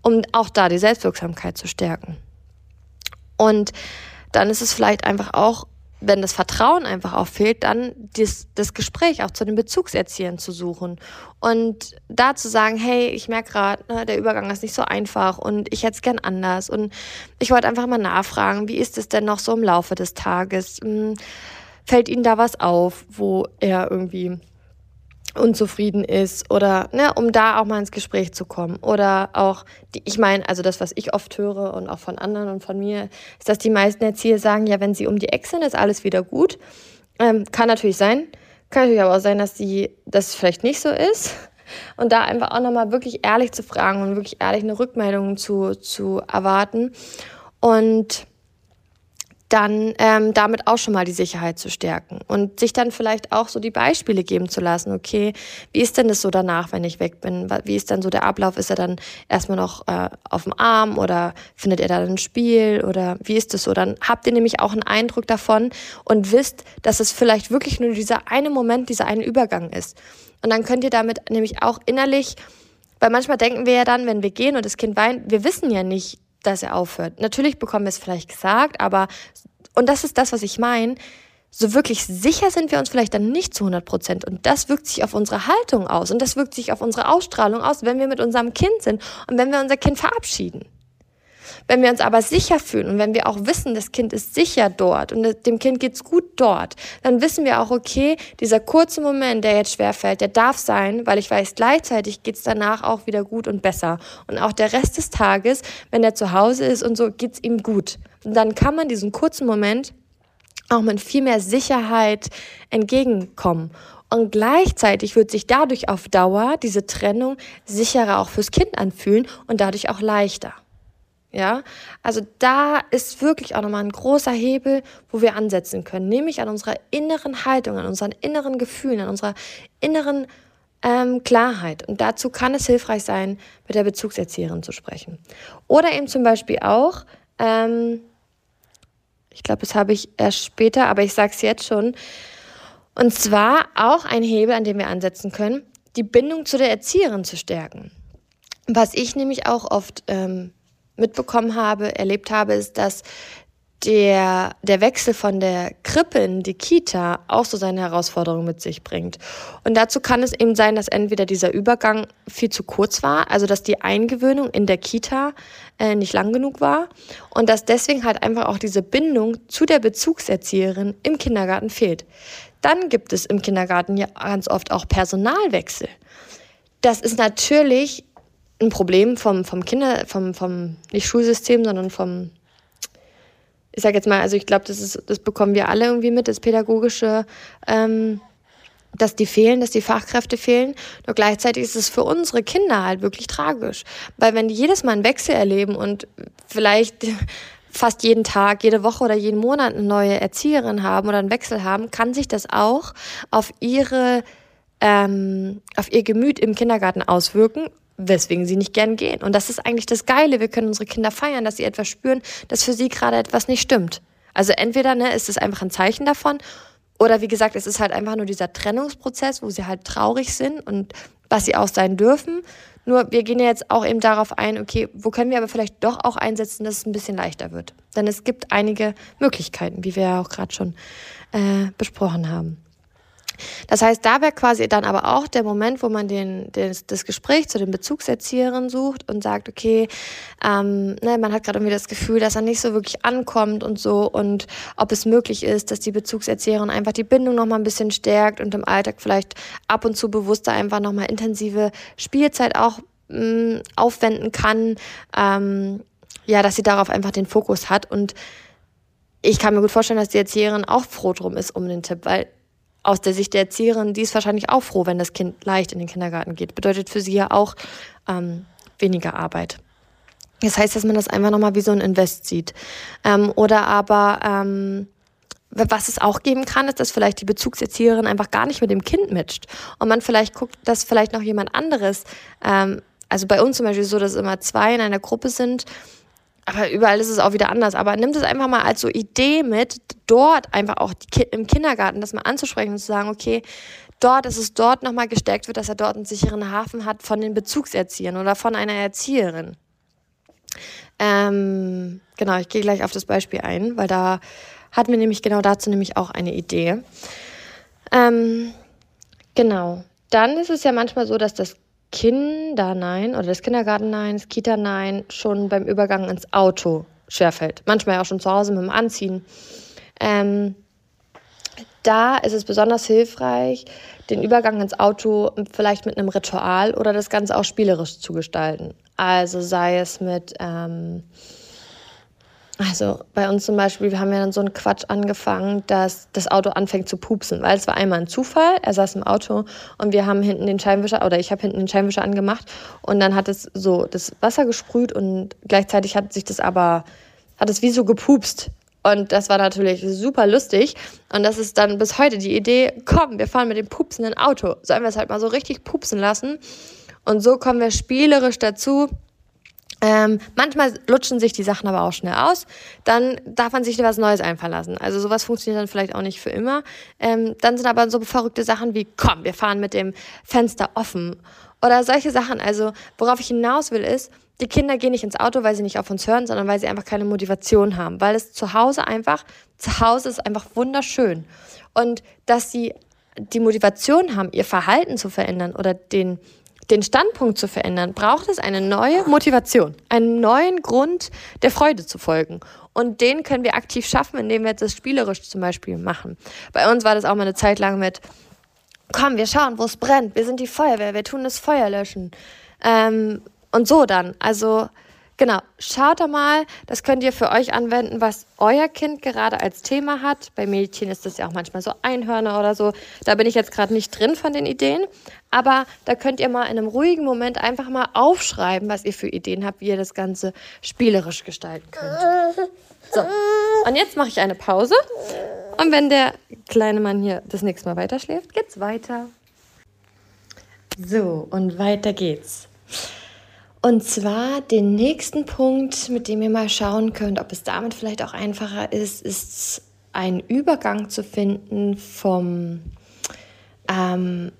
um auch da die Selbstwirksamkeit zu stärken? Und dann ist es vielleicht einfach auch wenn das Vertrauen einfach auch fehlt, dann das, das Gespräch auch zu den Bezugserziehern zu suchen und da zu sagen, hey, ich merke gerade, ne, der Übergang ist nicht so einfach und ich hätte es gern anders und ich wollte einfach mal nachfragen, wie ist es denn noch so im Laufe des Tages? Hm, fällt Ihnen da was auf, wo er irgendwie unzufrieden ist oder ne, um da auch mal ins Gespräch zu kommen. Oder auch die, ich meine also das was ich oft höre und auch von anderen und von mir ist dass die meisten Erzieher sagen ja wenn sie um die Ecke sind ist alles wieder gut. Ähm, kann natürlich sein. Kann natürlich aber auch sein dass die das vielleicht nicht so ist. Und da einfach auch nochmal wirklich ehrlich zu fragen und wirklich ehrlich eine Rückmeldung zu zu erwarten. Und dann ähm, damit auch schon mal die Sicherheit zu stärken und sich dann vielleicht auch so die Beispiele geben zu lassen. Okay, wie ist denn das so danach, wenn ich weg bin? Wie ist dann so der Ablauf? Ist er dann erstmal noch äh, auf dem Arm oder findet er dann ein Spiel oder wie ist das so? Dann habt ihr nämlich auch einen Eindruck davon und wisst, dass es vielleicht wirklich nur dieser eine Moment, dieser eine Übergang ist. Und dann könnt ihr damit nämlich auch innerlich, weil manchmal denken wir ja dann, wenn wir gehen und das Kind weint, wir wissen ja nicht, dass er aufhört. Natürlich bekommen wir es vielleicht gesagt, aber, und das ist das, was ich meine, so wirklich sicher sind wir uns vielleicht dann nicht zu 100 Prozent. Und das wirkt sich auf unsere Haltung aus und das wirkt sich auf unsere Ausstrahlung aus, wenn wir mit unserem Kind sind und wenn wir unser Kind verabschieden. Wenn wir uns aber sicher fühlen und wenn wir auch wissen, das Kind ist sicher dort und dem Kind geht's gut dort, dann wissen wir auch, okay, dieser kurze Moment, der jetzt schwerfällt, der darf sein, weil ich weiß, gleichzeitig geht's danach auch wieder gut und besser. Und auch der Rest des Tages, wenn er zu Hause ist und so, geht's ihm gut. Und dann kann man diesen kurzen Moment auch mit viel mehr Sicherheit entgegenkommen. Und gleichzeitig wird sich dadurch auf Dauer diese Trennung sicherer auch fürs Kind anfühlen und dadurch auch leichter. Ja, also da ist wirklich auch nochmal ein großer Hebel, wo wir ansetzen können, nämlich an unserer inneren Haltung, an unseren inneren Gefühlen, an unserer inneren ähm, Klarheit. Und dazu kann es hilfreich sein, mit der Bezugserzieherin zu sprechen. Oder eben zum Beispiel auch, ähm, ich glaube, das habe ich erst später, aber ich sage es jetzt schon, und zwar auch ein Hebel, an dem wir ansetzen können, die Bindung zu der Erzieherin zu stärken. Was ich nämlich auch oft ähm, mitbekommen habe, erlebt habe, ist, dass der, der Wechsel von der Krippe in die Kita auch so seine Herausforderungen mit sich bringt. Und dazu kann es eben sein, dass entweder dieser Übergang viel zu kurz war, also dass die Eingewöhnung in der Kita äh, nicht lang genug war und dass deswegen halt einfach auch diese Bindung zu der Bezugserzieherin im Kindergarten fehlt. Dann gibt es im Kindergarten ja ganz oft auch Personalwechsel. Das ist natürlich ein Problem vom, vom Kinder, vom, vom, nicht Schulsystem, sondern vom, ich sag jetzt mal, also ich glaube, das ist, das bekommen wir alle irgendwie mit, das pädagogische ähm, dass die fehlen, dass die Fachkräfte fehlen. Nur gleichzeitig ist es für unsere Kinder halt wirklich tragisch. Weil wenn die jedes Mal einen Wechsel erleben und vielleicht [LAUGHS] fast jeden Tag, jede Woche oder jeden Monat eine neue Erzieherin haben oder einen Wechsel haben, kann sich das auch auf ihre ähm, auf ihr Gemüt im Kindergarten auswirken, weswegen sie nicht gern gehen. Und das ist eigentlich das Geile. Wir können unsere Kinder feiern, dass sie etwas spüren, dass für sie gerade etwas nicht stimmt. Also entweder ne, ist es einfach ein Zeichen davon, oder wie gesagt, es ist halt einfach nur dieser Trennungsprozess, wo sie halt traurig sind und was sie auch sein dürfen. Nur wir gehen ja jetzt auch eben darauf ein, okay, wo können wir aber vielleicht doch auch einsetzen, dass es ein bisschen leichter wird. Denn es gibt einige Möglichkeiten, wie wir ja auch gerade schon äh, besprochen haben. Das heißt, da wäre quasi dann aber auch der Moment, wo man den, den, das Gespräch zu den Bezugserzieherinnen sucht und sagt, okay, ähm, ne, man hat gerade irgendwie das Gefühl, dass er nicht so wirklich ankommt und so und ob es möglich ist, dass die Bezugserzieherin einfach die Bindung nochmal ein bisschen stärkt und im Alltag vielleicht ab und zu bewusster einfach nochmal intensive Spielzeit auch mh, mm, aufwenden kann, ähm, ja, dass sie darauf einfach den Fokus hat. Und ich kann mir gut vorstellen, dass die Erzieherin auch froh drum ist um den Tipp, weil aus der Sicht der Erzieherin, die ist wahrscheinlich auch froh, wenn das Kind leicht in den Kindergarten geht. Bedeutet für sie ja auch ähm, weniger Arbeit. Das heißt, dass man das einfach nochmal wie so ein Invest sieht. Ähm, oder aber, ähm, was es auch geben kann, ist, dass vielleicht die Bezugserzieherin einfach gar nicht mit dem Kind matcht. Und man vielleicht guckt, dass vielleicht noch jemand anderes, ähm, also bei uns zum Beispiel so, dass immer zwei in einer Gruppe sind, aber überall ist es auch wieder anders. Aber nimmt es einfach mal als so Idee mit, dort einfach auch Ki im Kindergarten das mal anzusprechen und zu sagen, okay, dort, dass es dort nochmal gestärkt wird, dass er dort einen sicheren Hafen hat von den Bezugserziehern oder von einer Erzieherin. Ähm, genau, ich gehe gleich auf das Beispiel ein, weil da hatten wir nämlich genau dazu nämlich auch eine Idee. Ähm, genau. Dann ist es ja manchmal so, dass das Kindernein oder das Kindergartennein, das Kita-Nein schon beim Übergang ins Auto schwerfällt. Manchmal auch schon zu Hause mit dem Anziehen. Ähm, da ist es besonders hilfreich, den Übergang ins Auto vielleicht mit einem Ritual oder das Ganze auch spielerisch zu gestalten. Also sei es mit ähm, also bei uns zum Beispiel, wir haben ja dann so einen Quatsch angefangen, dass das Auto anfängt zu pupsen, weil es war einmal ein Zufall. Er saß im Auto und wir haben hinten den Scheinwischer oder ich habe hinten den Scheinwischer angemacht und dann hat es so das Wasser gesprüht und gleichzeitig hat sich das aber hat es wie so gepupst. Und das war natürlich super lustig. Und das ist dann bis heute die Idee, komm, wir fahren mit dem pupsenden Auto. Sollen wir es halt mal so richtig pupsen lassen? Und so kommen wir spielerisch dazu, ähm, manchmal lutschen sich die Sachen aber auch schnell aus. Dann darf man sich was Neues einfallen lassen. Also sowas funktioniert dann vielleicht auch nicht für immer. Ähm, dann sind aber so verrückte Sachen wie, komm, wir fahren mit dem Fenster offen. Oder solche Sachen. Also worauf ich hinaus will ist, die Kinder gehen nicht ins Auto, weil sie nicht auf uns hören, sondern weil sie einfach keine Motivation haben. Weil es zu Hause einfach, zu Hause ist einfach wunderschön. Und dass sie die Motivation haben, ihr Verhalten zu verändern oder den den Standpunkt zu verändern, braucht es eine neue Motivation, einen neuen Grund der Freude zu folgen. Und den können wir aktiv schaffen, indem wir das spielerisch zum Beispiel machen. Bei uns war das auch mal eine Zeit lang mit, komm, wir schauen, wo es brennt, wir sind die Feuerwehr, wir tun das Feuer löschen. Ähm, und so dann. Also Genau, schaut da mal, das könnt ihr für euch anwenden, was euer Kind gerade als Thema hat. Bei Mädchen ist das ja auch manchmal so Einhörner oder so. Da bin ich jetzt gerade nicht drin von den Ideen. Aber da könnt ihr mal in einem ruhigen Moment einfach mal aufschreiben, was ihr für Ideen habt, wie ihr das Ganze spielerisch gestalten könnt. So, und jetzt mache ich eine Pause. Und wenn der kleine Mann hier das nächste Mal weiter schläft, geht's weiter. So, und weiter geht's. Und zwar den nächsten Punkt, mit dem ihr mal schauen könnt, ob es damit vielleicht auch einfacher ist, ist einen Übergang zu finden vom ähm,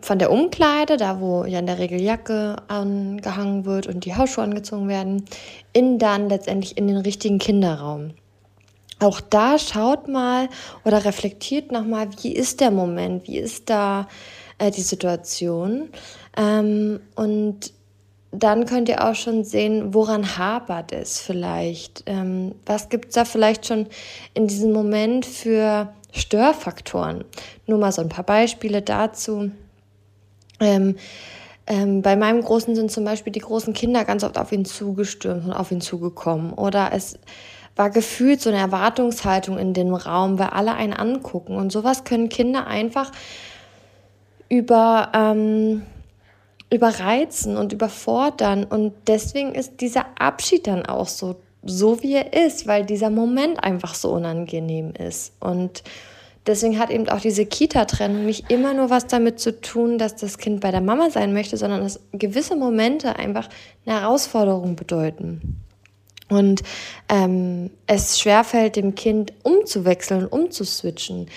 von der Umkleide, da wo ja in der Regel Jacke angehangen wird und die Hausschuhe angezogen werden, in dann letztendlich in den richtigen Kinderraum. Auch da schaut mal oder reflektiert nochmal, wie ist der Moment, wie ist da äh, die Situation. Ähm, und dann könnt ihr auch schon sehen, woran hapert es vielleicht. Ähm, was gibt es da vielleicht schon in diesem Moment für Störfaktoren? Nur mal so ein paar Beispiele dazu. Ähm, ähm, bei meinem Großen sind zum Beispiel die großen Kinder ganz oft auf ihn zugestürmt und auf ihn zugekommen. Oder es war gefühlt so eine Erwartungshaltung in dem Raum, weil alle einen angucken. Und sowas können Kinder einfach über, ähm, überreizen und überfordern. Und deswegen ist dieser Abschied dann auch so, so wie er ist, weil dieser Moment einfach so unangenehm ist. Und deswegen hat eben auch diese Kita-Trennung nicht immer nur was damit zu tun, dass das Kind bei der Mama sein möchte, sondern dass gewisse Momente einfach eine Herausforderung bedeuten. Und ähm, es schwerfällt dem Kind umzuwechseln, umzuswitchen.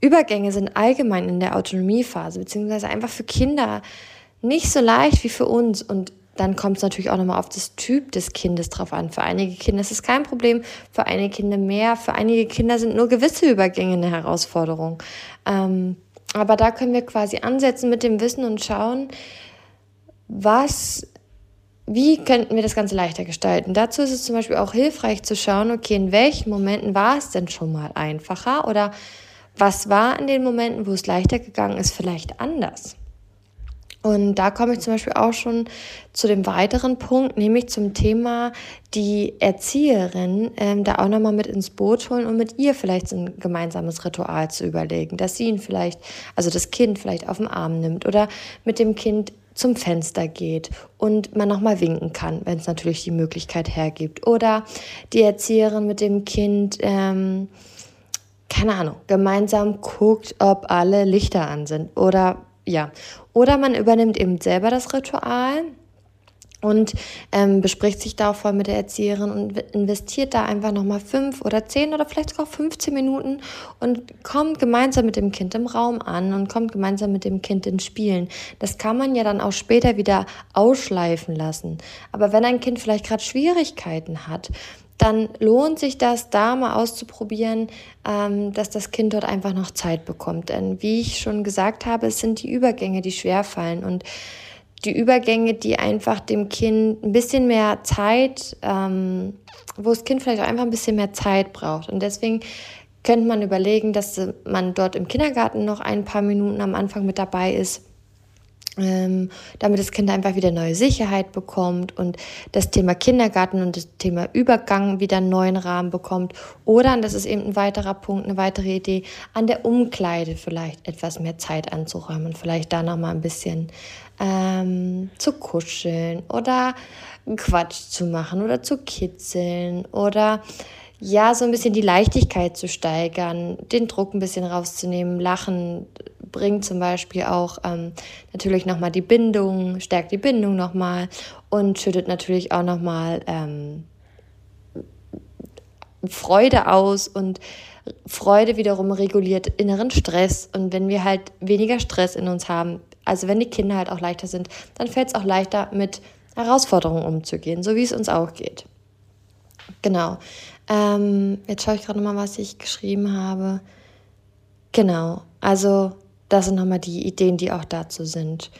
Übergänge sind allgemein in der Autonomiephase, beziehungsweise einfach für Kinder nicht so leicht wie für uns. Und dann kommt es natürlich auch nochmal auf das Typ des Kindes drauf an. Für einige Kinder ist es kein Problem, für einige Kinder mehr. Für einige Kinder sind nur gewisse Übergänge eine Herausforderung. Ähm, aber da können wir quasi ansetzen mit dem Wissen und schauen, was, wie könnten wir das Ganze leichter gestalten. Dazu ist es zum Beispiel auch hilfreich zu schauen, okay, in welchen Momenten war es denn schon mal einfacher oder was war in den Momenten, wo es leichter gegangen ist, vielleicht anders. Und da komme ich zum Beispiel auch schon zu dem weiteren Punkt, nämlich zum Thema die Erzieherin ähm, da auch nochmal mit ins Boot holen und mit ihr vielleicht ein gemeinsames Ritual zu überlegen, dass sie ihn vielleicht, also das Kind vielleicht auf den Arm nimmt oder mit dem Kind zum Fenster geht und man nochmal winken kann, wenn es natürlich die Möglichkeit hergibt. Oder die Erzieherin mit dem Kind, ähm, keine Ahnung, gemeinsam guckt, ob alle Lichter an sind oder ja. Oder man übernimmt eben selber das Ritual und ähm, bespricht sich da auch voll mit der Erzieherin und investiert da einfach nochmal fünf oder zehn oder vielleicht sogar 15 Minuten und kommt gemeinsam mit dem Kind im Raum an und kommt gemeinsam mit dem Kind ins Spielen. Das kann man ja dann auch später wieder ausschleifen lassen. Aber wenn ein Kind vielleicht gerade Schwierigkeiten hat, dann lohnt sich das, da mal auszuprobieren, ähm, dass das Kind dort einfach noch Zeit bekommt. Denn wie ich schon gesagt habe, es sind die Übergänge, die schwer fallen und die Übergänge, die einfach dem Kind ein bisschen mehr Zeit, ähm, wo das Kind vielleicht auch einfach ein bisschen mehr Zeit braucht. Und deswegen könnte man überlegen, dass man dort im Kindergarten noch ein paar Minuten am Anfang mit dabei ist damit das Kind einfach wieder neue Sicherheit bekommt und das Thema Kindergarten und das Thema Übergang wieder einen neuen Rahmen bekommt. Oder, und das ist eben ein weiterer Punkt, eine weitere Idee, an der Umkleide vielleicht etwas mehr Zeit anzuräumen vielleicht da nochmal ein bisschen ähm, zu kuscheln oder Quatsch zu machen oder zu kitzeln oder ja, so ein bisschen die Leichtigkeit zu steigern, den Druck ein bisschen rauszunehmen, Lachen bringt zum Beispiel auch ähm, natürlich nochmal die Bindung, stärkt die Bindung nochmal und schüttet natürlich auch nochmal ähm, Freude aus und Freude wiederum reguliert inneren Stress. Und wenn wir halt weniger Stress in uns haben, also wenn die Kinder halt auch leichter sind, dann fällt es auch leichter mit Herausforderungen umzugehen, so wie es uns auch geht. Genau. Ähm, jetzt schaue ich gerade mal, was ich geschrieben habe. Genau, also das sind nochmal die Ideen, die auch dazu sind.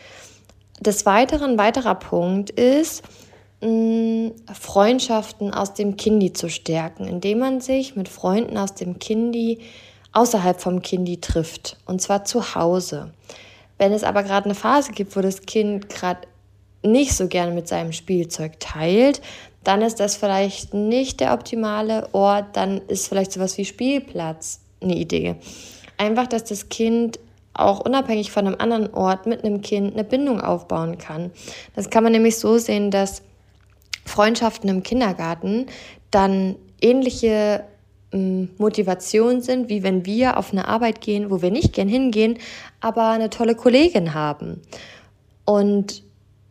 Des Weiteren, weiterer Punkt ist, Freundschaften aus dem Kindi zu stärken, indem man sich mit Freunden aus dem Kindi außerhalb vom Kindi trifft, und zwar zu Hause. Wenn es aber gerade eine Phase gibt, wo das Kind gerade nicht so gerne mit seinem Spielzeug teilt, dann ist das vielleicht nicht der optimale Ort, dann ist vielleicht sowas wie Spielplatz eine Idee. Einfach, dass das Kind auch unabhängig von einem anderen Ort mit einem Kind eine Bindung aufbauen kann. Das kann man nämlich so sehen, dass Freundschaften im Kindergarten dann ähnliche ähm, Motivation sind, wie wenn wir auf eine Arbeit gehen, wo wir nicht gern hingehen, aber eine tolle Kollegin haben. Und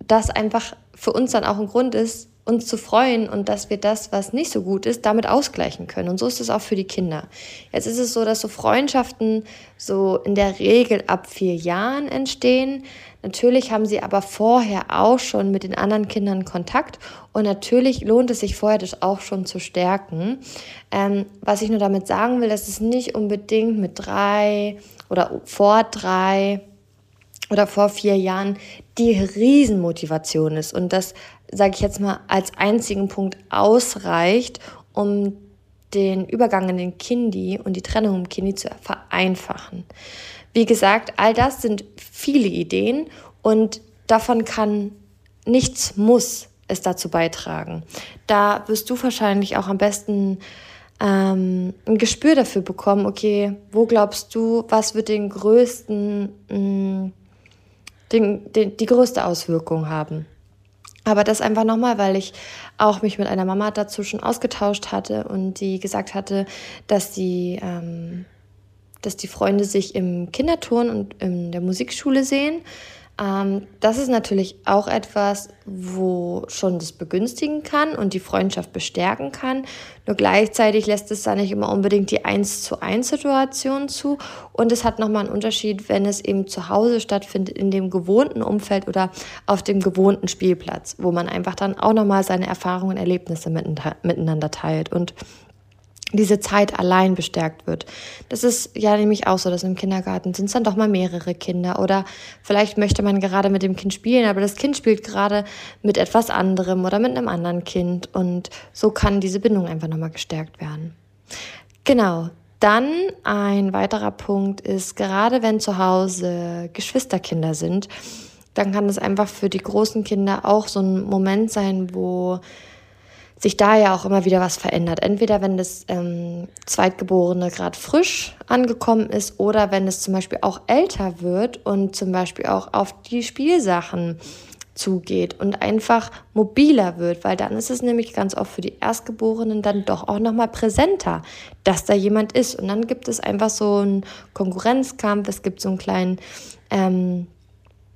das einfach für uns dann auch ein Grund ist, uns zu freuen und dass wir das, was nicht so gut ist, damit ausgleichen können. Und so ist es auch für die Kinder. Jetzt ist es so, dass so Freundschaften so in der Regel ab vier Jahren entstehen. Natürlich haben sie aber vorher auch schon mit den anderen Kindern Kontakt und natürlich lohnt es sich vorher, das auch schon zu stärken. Ähm, was ich nur damit sagen will, dass es nicht unbedingt mit drei oder vor drei oder vor vier Jahren die Riesenmotivation ist und das, sage ich jetzt mal, als einzigen Punkt ausreicht, um den Übergang in den Kindi und die Trennung im Kindi zu vereinfachen. Wie gesagt, all das sind viele Ideen und davon kann nichts muss es dazu beitragen. Da wirst du wahrscheinlich auch am besten ähm, ein Gespür dafür bekommen, okay, wo glaubst du, was wird den größten mh, mm, den, den, die größte Auswirkung haben. Aber das einfach nochmal, weil ich auch mich mit einer Mama dazu schon ausgetauscht hatte und die gesagt hatte, dass die, ähm, dass die Freunde sich im Kinderturn und in der Musikschule sehen ähm, das ist natürlich auch etwas, wo schon das begünstigen kann und die Freundschaft bestärken kann. Nur gleichzeitig lässt es da nicht immer unbedingt die 1 zu 1 Situation zu. Und es hat nochmal einen Unterschied, wenn es eben zu Hause stattfindet, in dem gewohnten Umfeld oder auf dem gewohnten Spielplatz, wo man einfach dann auch nochmal seine Erfahrungen und Erlebnisse miteinander teilt. Und diese Zeit allein bestärkt wird. Das ist ja nämlich auch so, dass im Kindergarten sind es dann doch mal mehrere Kinder oder vielleicht möchte man gerade mit dem Kind spielen, aber das Kind spielt gerade mit etwas anderem oder mit einem anderen Kind und so kann diese Bindung einfach nochmal gestärkt werden. Genau. Dann ein weiterer Punkt ist, gerade wenn zu Hause Geschwisterkinder sind, dann kann es einfach für die großen Kinder auch so ein Moment sein, wo sich da ja auch immer wieder was verändert. Entweder wenn das ähm, Zweitgeborene gerade frisch angekommen ist oder wenn es zum Beispiel auch älter wird und zum Beispiel auch auf die Spielsachen zugeht und einfach mobiler wird, weil dann ist es nämlich ganz oft für die Erstgeborenen dann doch auch nochmal präsenter, dass da jemand ist. Und dann gibt es einfach so einen Konkurrenzkampf, es gibt so einen kleinen, ähm,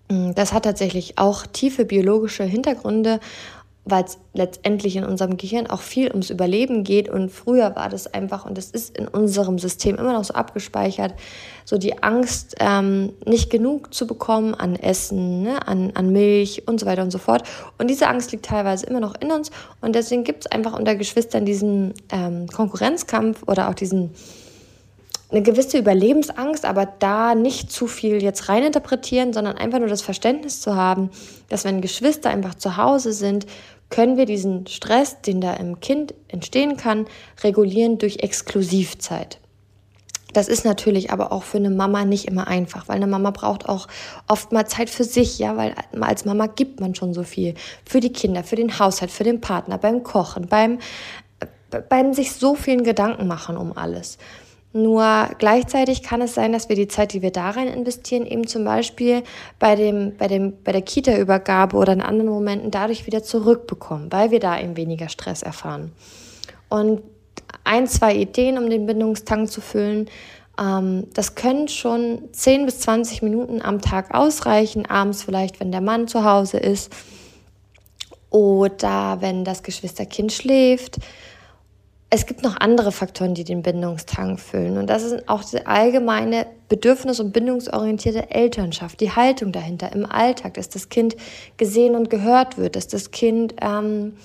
das hat tatsächlich auch tiefe biologische Hintergründe weil es letztendlich in unserem Gehirn auch viel ums Überleben geht. Und früher war das einfach, und das ist in unserem System immer noch so abgespeichert, so die Angst, ähm, nicht genug zu bekommen an Essen, ne, an, an Milch und so weiter und so fort. Und diese Angst liegt teilweise immer noch in uns. Und deswegen gibt es einfach unter Geschwistern diesen ähm, Konkurrenzkampf oder auch diesen eine gewisse Überlebensangst, aber da nicht zu viel jetzt reininterpretieren, sondern einfach nur das Verständnis zu haben, dass wenn Geschwister einfach zu Hause sind, können wir diesen Stress, den da im Kind entstehen kann, regulieren durch Exklusivzeit. Das ist natürlich aber auch für eine Mama nicht immer einfach, weil eine Mama braucht auch oft mal Zeit für sich, ja, weil als Mama gibt man schon so viel für die Kinder, für den Haushalt, für den Partner, beim Kochen, beim beim sich so vielen Gedanken machen um alles. Nur gleichzeitig kann es sein, dass wir die Zeit, die wir da rein investieren, eben zum Beispiel bei, dem, bei, dem, bei der Kita-Übergabe oder in anderen Momenten dadurch wieder zurückbekommen, weil wir da eben weniger Stress erfahren. Und ein, zwei Ideen, um den Bindungstank zu füllen, ähm, das können schon 10 bis 20 Minuten am Tag ausreichen, abends vielleicht, wenn der Mann zu Hause ist oder wenn das Geschwisterkind schläft es gibt noch andere Faktoren, die den Bindungstank füllen. Und das ist auch die allgemeine bedürfnis- und bindungsorientierte Elternschaft, die Haltung dahinter im Alltag, dass das Kind gesehen und gehört wird, dass das Kind ähm,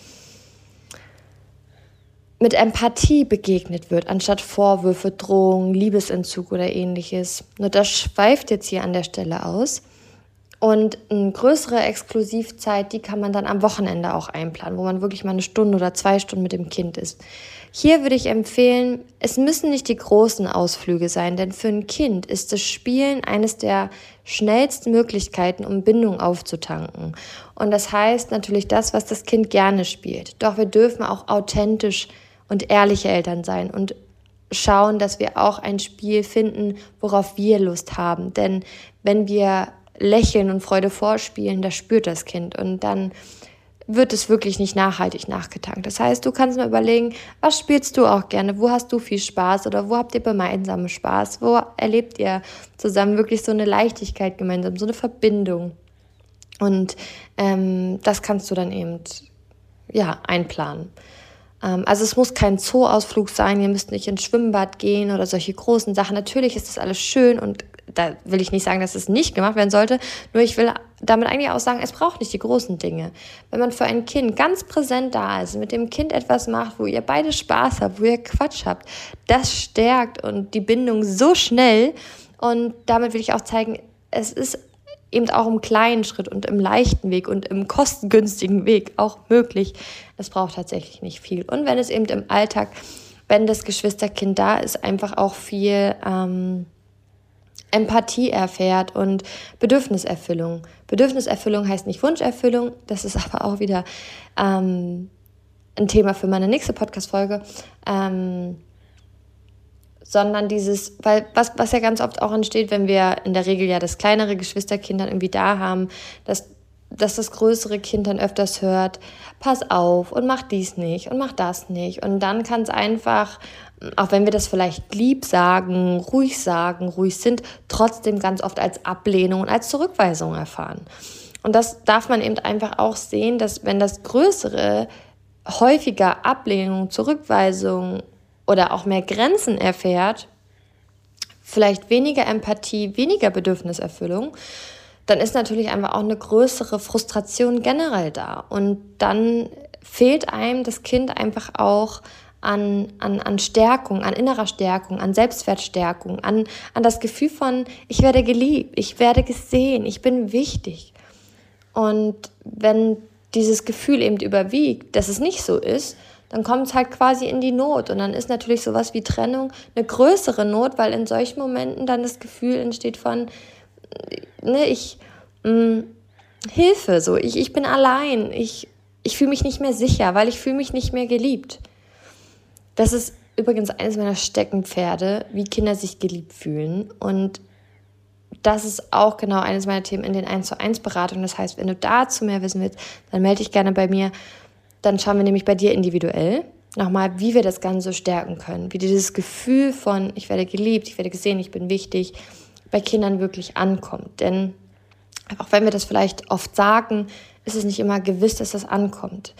mit Empathie begegnet wird, anstatt Vorwürfe, Drohungen, Liebesentzug oder ähnliches. Nur das schweift jetzt hier an der Stelle aus. Und eine größere Exklusivzeit, die kann man dann am Wochenende auch einplanen, wo man wirklich mal eine Stunde oder zwei Stunden mit dem Kind ist. Hier würde ich empfehlen, es müssen nicht die großen Ausflüge sein, denn für ein Kind ist das Spielen eines der schnellsten Möglichkeiten, um Bindung aufzutanken. Und das heißt natürlich das, was das Kind gerne spielt. Doch wir dürfen auch authentisch und ehrliche Eltern sein und schauen, dass wir auch ein Spiel finden, worauf wir Lust haben. Denn wenn wir lächeln und Freude vorspielen, das spürt das Kind und dann wird es wirklich nicht nachhaltig nachgetankt. Das heißt, du kannst mal überlegen, was spielst du auch gerne, wo hast du viel Spaß oder wo habt ihr gemeinsam Spaß, wo erlebt ihr zusammen wirklich so eine Leichtigkeit gemeinsam, so eine Verbindung. Und ähm, das kannst du dann eben ja einplanen. Ähm, also es muss kein Zooausflug sein, ihr müsst nicht ins Schwimmbad gehen oder solche großen Sachen. Natürlich ist das alles schön und da will ich nicht sagen, dass es nicht gemacht werden sollte, nur ich will damit eigentlich auch sagen, es braucht nicht die großen Dinge. Wenn man für ein Kind ganz präsent da ist, mit dem Kind etwas macht, wo ihr beide Spaß habt, wo ihr Quatsch habt, das stärkt und die Bindung so schnell. Und damit will ich auch zeigen, es ist eben auch im kleinen Schritt und im leichten Weg und im kostengünstigen Weg auch möglich. Es braucht tatsächlich nicht viel. Und wenn es eben im Alltag, wenn das Geschwisterkind da ist, einfach auch viel ähm, Empathie erfährt und Bedürfniserfüllung. Bedürfniserfüllung heißt nicht Wunscherfüllung, das ist [LAUGHS] aber auch wieder ähm, ein Thema für meine nächste Podcast-Folge, ähm, sondern dieses, weil was, was ja ganz oft auch entsteht, wenn wir in der Regel ja das kleinere Geschwisterkind dann irgendwie da haben, dass, dass das größere Kind dann öfters hört, pass auf und mach dies nicht und mach das nicht. Und dann kann es einfach, auch wenn wir das vielleicht lieb sagen, ruhig sagen, ruhig sind, trotzdem ganz oft als Ablehnung und als Zurückweisung erfahren. Und das darf man eben einfach auch sehen, dass wenn das Größere häufiger Ablehnung, Zurückweisung oder auch mehr Grenzen erfährt, vielleicht weniger Empathie, weniger Bedürfniserfüllung, dann ist natürlich einfach auch eine größere Frustration generell da. Und dann fehlt einem das Kind einfach auch an, an, an Stärkung, an innerer Stärkung, an Selbstwertstärkung, an, an das Gefühl von, ich werde geliebt, ich werde gesehen, ich bin wichtig. Und wenn dieses Gefühl eben überwiegt, dass es nicht so ist, dann kommt es halt quasi in die Not. Und dann ist natürlich sowas wie Trennung eine größere Not, weil in solchen Momenten dann das Gefühl entsteht von, ne, ich, mh, mm, Hilfe, so, ich, ich bin allein, ich, ich fühle mich nicht mehr sicher, weil ich fühle mich nicht mehr geliebt. Das ist übrigens eines meiner Steckenpferde, wie Kinder sich geliebt fühlen. Und das ist auch genau eines meiner Themen in den 1 zu 1 Beratungen. Das heißt, wenn du dazu mehr wissen willst, dann melde dich gerne bei mir. Dann schauen wir nämlich bei dir individuell nochmal, wie wir das Ganze stärken können. Wie dieses Gefühl von, ich werde geliebt, ich werde gesehen, ich bin wichtig, bei Kindern wirklich ankommt. Denn auch wenn wir das vielleicht oft sagen, ist es nicht immer gewiss, dass das ankommt.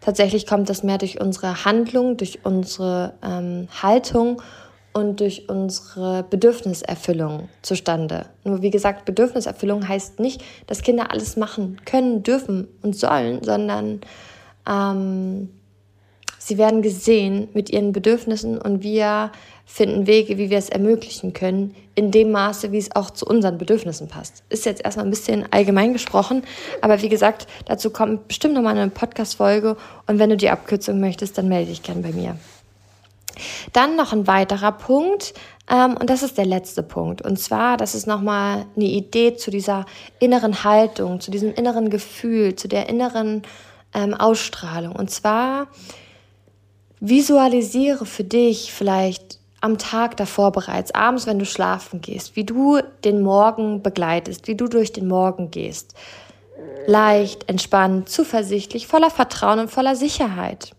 Tatsächlich kommt das mehr durch unsere Handlung, durch unsere ähm, Haltung und durch unsere Bedürfniserfüllung zustande. Nur wie gesagt, Bedürfniserfüllung heißt nicht, dass Kinder alles machen können, dürfen und sollen, sondern ähm, sie werden gesehen mit ihren Bedürfnissen und wir finden Wege, wie wir es ermöglichen können, in dem Maße, wie es auch zu unseren Bedürfnissen passt. Ist jetzt erstmal ein bisschen allgemein gesprochen, aber wie gesagt, dazu kommt bestimmt nochmal eine Podcast-Folge und wenn du die Abkürzung möchtest, dann melde dich gern bei mir. Dann noch ein weiterer Punkt, ähm, und das ist der letzte Punkt. Und zwar, das ist nochmal eine Idee zu dieser inneren Haltung, zu diesem inneren Gefühl, zu der inneren ähm, Ausstrahlung. Und zwar visualisiere für dich vielleicht am Tag davor bereits, abends, wenn du schlafen gehst, wie du den Morgen begleitest, wie du durch den Morgen gehst. Leicht, entspannt, zuversichtlich, voller Vertrauen und voller Sicherheit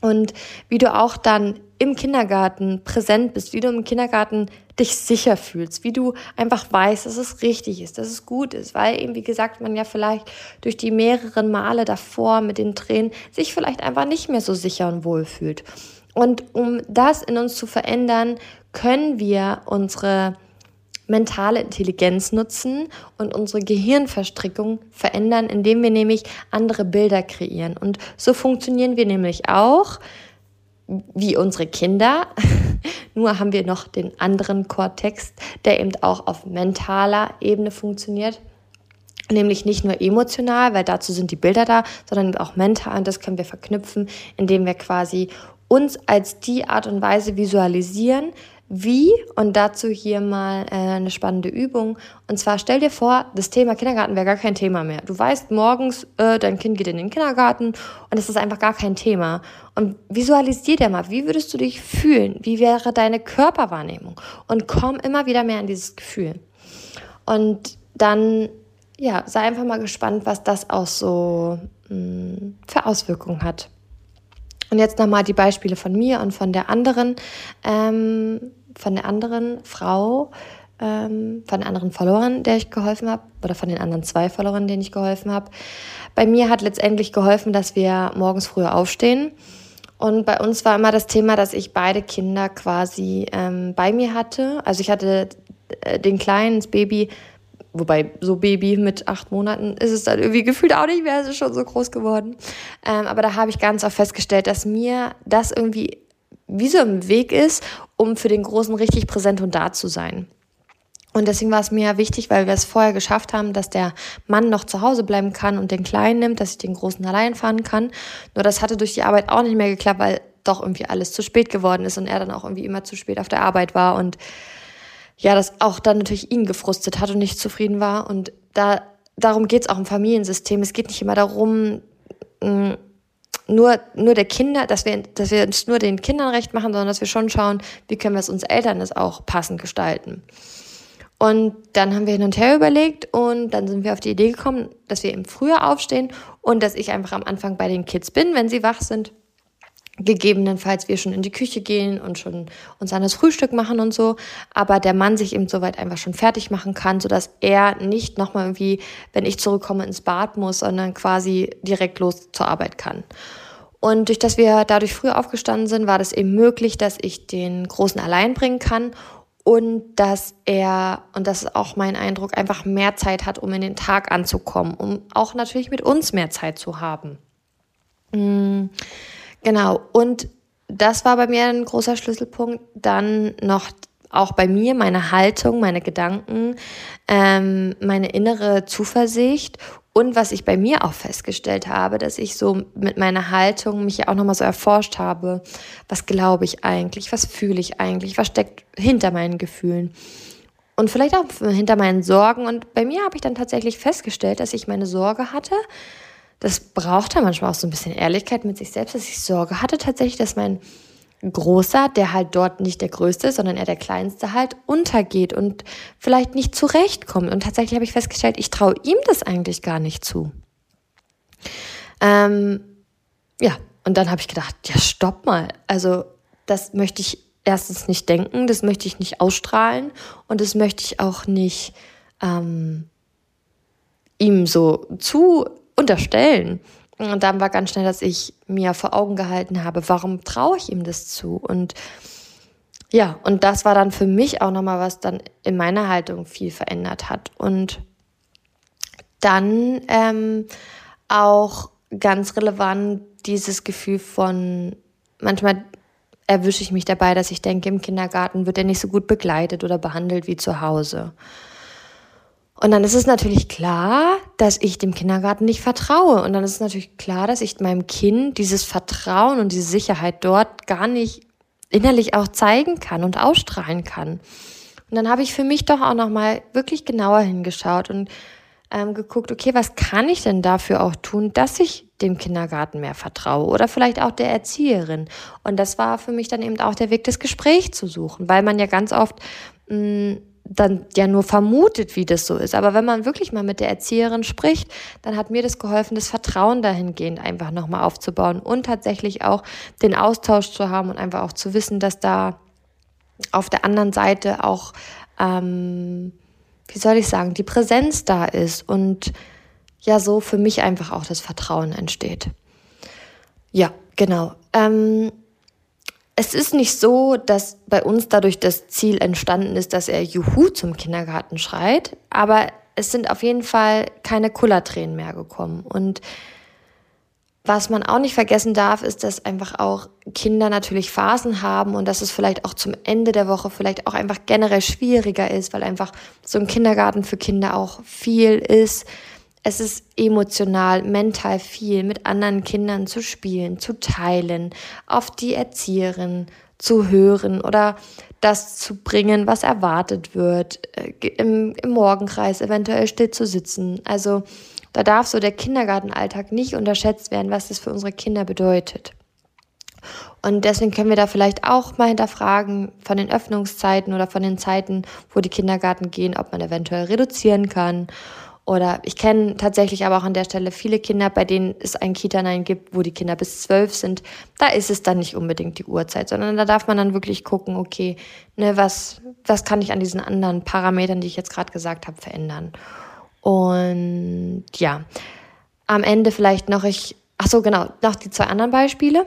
und wie du auch dann im Kindergarten präsent bist, wie du im Kindergarten dich sicher fühlst, wie du einfach weißt, dass es richtig ist, dass es gut ist, weil eben, wie gesagt, man ja vielleicht durch die mehreren Male davor mit den Tränen sich vielleicht einfach nicht mehr so sicher und wohl fühlt. Und um das in uns zu verändern, können wir unsere mentale Intelligenz nutzen und unsere Gehirnverstrickung verändern, indem wir nämlich andere Bilder kreieren. Und so funktionieren wir nämlich auch wie unsere Kinder. [LAUGHS] Nur haben wir noch den anderen Kortex, der eben auch auf mentaler Ebene funktioniert. Nämlich nicht nur emotional, weil dazu sind die Bilder da, sondern auch mental. Und das können wir verknüpfen, indem wir quasi uns als die Art und Weise visualisieren, wie, und dazu hier mal äh, eine spannende Übung. Und zwar stell dir vor, das Thema Kindergarten wäre gar kein Thema mehr. Du weißt morgens, äh, dein Kind geht in den Kindergarten und es ist einfach gar kein Thema. Und visualisier dir mal, wie würdest du dich fühlen? Wie wäre deine Körperwahrnehmung? Und komm immer wieder mehr an dieses Gefühl. Und dann, ja, sei einfach mal gespannt, was das auch so mh, hm, für Auswirkungen hat. Und jetzt nochmal die Beispiele von mir und von der anderen, ähm, von der anderen Frau, ähm, von anderen Followern, der ich geholfen habe, oder von den anderen zwei Followern, denen ich geholfen habe. Bei mir hat letztendlich geholfen, dass wir morgens früher aufstehen. Und bei uns war immer das Thema, dass ich beide Kinder quasi ähm, bei mir hatte. Also ich hatte äh, den Kleinen, das Baby, Wobei, so Baby mit acht Monaten ist es dann irgendwie gefühlt auch nicht mehr, es ist schon so groß geworden. Ähm, aber da habe ich ganz oft festgestellt, dass mir das irgendwie wie so im Weg ist, um für den Großen richtig präsent und da zu sein. Und deswegen war es mir wichtig, weil wir es vorher geschafft haben, dass der Mann noch zu Hause bleiben kann und den Kleinen nimmt, dass ich den Großen allein fahren kann. Nur das hatte durch die Arbeit auch nicht mehr geklappt, weil doch irgendwie alles zu spät geworden ist und er dann auch irgendwie immer zu spät auf der Arbeit war und ja, das auch dann natürlich ihn gefrustet hat und nicht zufrieden war. Und da darum geht es auch im Familiensystem. Es geht nicht immer darum, mm, nur, nur der Kinder, dass wir, dass wir uns nur den Kindern recht machen, sondern dass wir schon schauen, wie können wir es uns Eltern es auch passend gestalten. Und dann haben wir hin und her überlegt und dann sind wir auf die Idee gekommen, dass wir eben früher aufstehen und dass ich einfach am Anfang bei den Kids bin, wenn sie wach sind. Gegebenenfalls wir schon in die Küche gehen und schon uns an das Frühstück machen und so, aber der Mann sich eben soweit einfach schon fertig machen kann, sodass er nicht nochmal irgendwie, wenn ich zurückkomme, ins Bad muss, sondern quasi direkt los zur Arbeit kann. Und durch dass wir dadurch früh aufgestanden sind, war das eben möglich, dass ich den Großen allein bringen kann und dass er, und das ist auch mein Eindruck, einfach mehr Zeit hat, um in den Tag anzukommen, um auch natürlich mit uns mehr Zeit zu haben. Mhm. Genau, und das war bei mir ein großer Schlüsselpunkt. Dann noch auch bei mir meine Haltung, meine Gedanken, ähm, meine innere Zuversicht und was ich bei mir auch festgestellt habe, dass ich so mit meiner Haltung mich ja auch nochmal so erforscht habe, was glaube ich eigentlich, was fühle ich eigentlich, was steckt hinter meinen Gefühlen und vielleicht auch hinter meinen Sorgen. Und bei mir habe ich dann tatsächlich festgestellt, dass ich meine Sorge hatte. Das braucht ja manchmal auch so ein bisschen Ehrlichkeit mit sich selbst, dass ich Sorge hatte tatsächlich, dass mein Großer, der halt dort nicht der Größte ist, sondern er der Kleinste halt untergeht und vielleicht nicht zurechtkommt. Und tatsächlich habe ich festgestellt, ich traue ihm das eigentlich gar nicht zu. Ähm, ja, und dann habe ich gedacht, ja, stopp mal. Also das möchte ich erstens nicht denken, das möchte ich nicht ausstrahlen und das möchte ich auch nicht ähm, ihm so zu unterstellen. Und dann war ganz schnell, dass ich mir vor Augen gehalten habe, warum traue ich ihm das zu? Und ja, und das war dann für mich auch nochmal, was dann in meiner Haltung viel verändert hat. Und dann ähm, auch ganz relevant dieses Gefühl von, manchmal erwische ich mich dabei, dass ich denke, im Kindergarten wird er nicht so gut begleitet oder behandelt wie zu Hause. Und dann ist es natürlich klar, dass ich dem Kindergarten nicht vertraue. Und dann ist es natürlich klar, dass ich meinem Kind dieses Vertrauen und diese Sicherheit dort gar nicht innerlich auch zeigen kann und ausstrahlen kann. Und dann habe ich für mich doch auch nochmal wirklich genauer hingeschaut und ähm, geguckt, okay, was kann ich denn dafür auch tun, dass ich dem Kindergarten mehr vertraue oder vielleicht auch der Erzieherin. Und das war für mich dann eben auch der Weg, das Gespräch zu suchen, weil man ja ganz oft mh, mm, dann ja nur vermutet, wie das so ist. Aber wenn man wirklich mal mit der Erzieherin spricht, dann hat mir das geholfen, das Vertrauen dahingehend einfach nochmal aufzubauen und tatsächlich auch den Austausch zu haben und einfach auch zu wissen, dass da auf der anderen Seite auch, ähm, wie soll ich sagen, die Präsenz da ist und ja, so für mich einfach auch das Vertrauen entsteht. Ja, genau. Ähm, es ist nicht so, dass bei uns dadurch das Ziel entstanden ist, dass er Juhu zum Kindergarten schreit, aber es sind auf jeden Fall keine Kullertränen mehr gekommen. Und was man auch nicht vergessen darf, ist, dass einfach auch Kinder natürlich Phasen haben und dass es vielleicht auch zum Ende der Woche vielleicht auch einfach generell schwieriger ist, weil einfach so ein Kindergarten für Kinder auch viel ist es ist emotional, mental viel mit anderen Kindern zu spielen, zu teilen, auf die Erzieherin zu hören oder das zu bringen, was erwartet wird, äh, im, im Morgenkreis eventuell still zu sitzen. Also da darf so der Kindergartenalltag nicht unterschätzt werden, was das für unsere Kinder bedeutet. Und deswegen können wir da vielleicht auch mal hinterfragen von den Öffnungszeiten oder von den Zeiten, wo die Kindergarten gehen, ob man eventuell reduzieren kann oder ich kenne tatsächlich aber auch an der Stelle viele Kinder, bei denen es ein Kita-Nein gibt, wo die Kinder bis zwölf sind. Da ist es dann nicht unbedingt die Uhrzeit, sondern da darf man dann wirklich gucken, okay, ne, was, was kann ich an diesen anderen Parametern, die ich jetzt gerade gesagt habe, verändern. Und ja, am Ende vielleicht noch ich, ach so, genau, noch die zwei anderen Beispiele.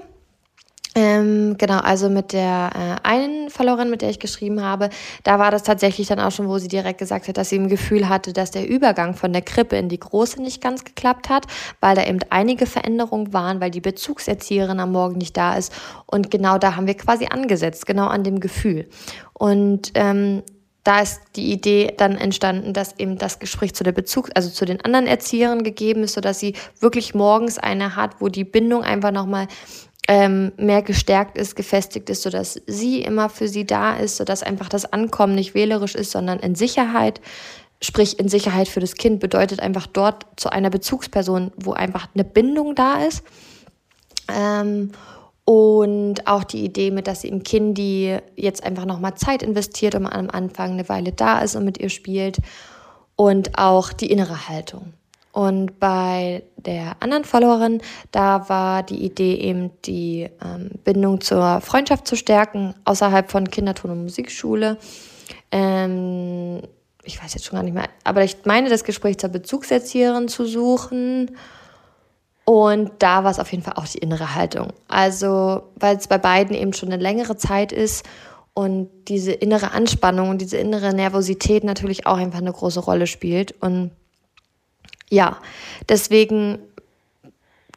Ähm, genau, also mit der äh, einen Followerin, mit der ich geschrieben habe, da war das tatsächlich dann auch schon, wo sie direkt gesagt hat, dass sie im Gefühl hatte, dass der Übergang von der Krippe in die Große nicht ganz geklappt hat, weil da eben einige Veränderungen waren, weil die Bezugserzieherin am Morgen nicht da ist. Und genau da haben wir quasi angesetzt, genau an dem Gefühl. Und ähm, da ist die Idee dann entstanden, dass eben das Gespräch zu der Bezug, also zu den anderen Erzieherinnen gegeben ist, sodass sie wirklich morgens eine hat, wo die Bindung einfach nochmal ähm, mehr gestärkt ist, gefestigt ist, sodass sie immer für sie da ist, sodass einfach das Ankommen nicht wählerisch ist, sondern in Sicherheit. Sprich, in Sicherheit für das Kind bedeutet einfach dort zu einer Bezugsperson, wo einfach eine Bindung da ist. Ähm, und auch die Idee mit, dass sie im Kindi jetzt einfach nochmal Zeit investiert und am Anfang eine Weile da ist und mit ihr spielt. Und auch die innere Haltung. Und bei der anderen Followerin, da war die Idee eben, die ähm, Bindung zur Freundschaft zu stärken, außerhalb von Kinderton- und Musikschule. Ähm, ich weiß jetzt schon gar nicht mehr, aber ich meine, das Gespräch zur Bezugserzieherin zu suchen. Und da war es auf jeden Fall auch die innere Haltung. Also, weil es bei beiden eben schon eine längere Zeit ist und diese innere Anspannung und diese innere Nervosität natürlich auch einfach eine große Rolle spielt. Und ja, deswegen,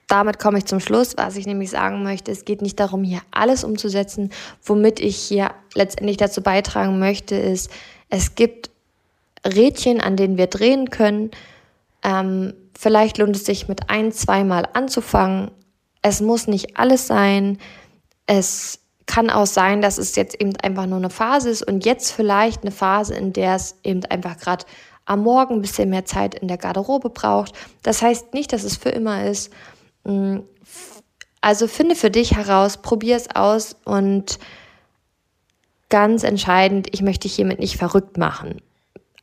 damit komme ich zum Schluss. Was ich nämlich sagen möchte, es geht nicht darum, hier alles umzusetzen. Womit ich hier letztendlich dazu beitragen möchte, ist, es gibt Rädchen, an denen wir drehen können. Ähm, vielleicht lohnt es sich mit ein, zweimal anzufangen. Es muss nicht alles sein. Es kann auch sein, dass es jetzt eben einfach nur eine Phase ist und jetzt vielleicht eine Phase, in der es eben einfach gerade am Morgen ein bisschen mehr Zeit in der Garderobe braucht. Das heißt nicht, dass es für immer ist. Mm, also finde für dich heraus, probier es aus und ganz entscheidend, ich möchte dich hiermit nicht verrückt machen.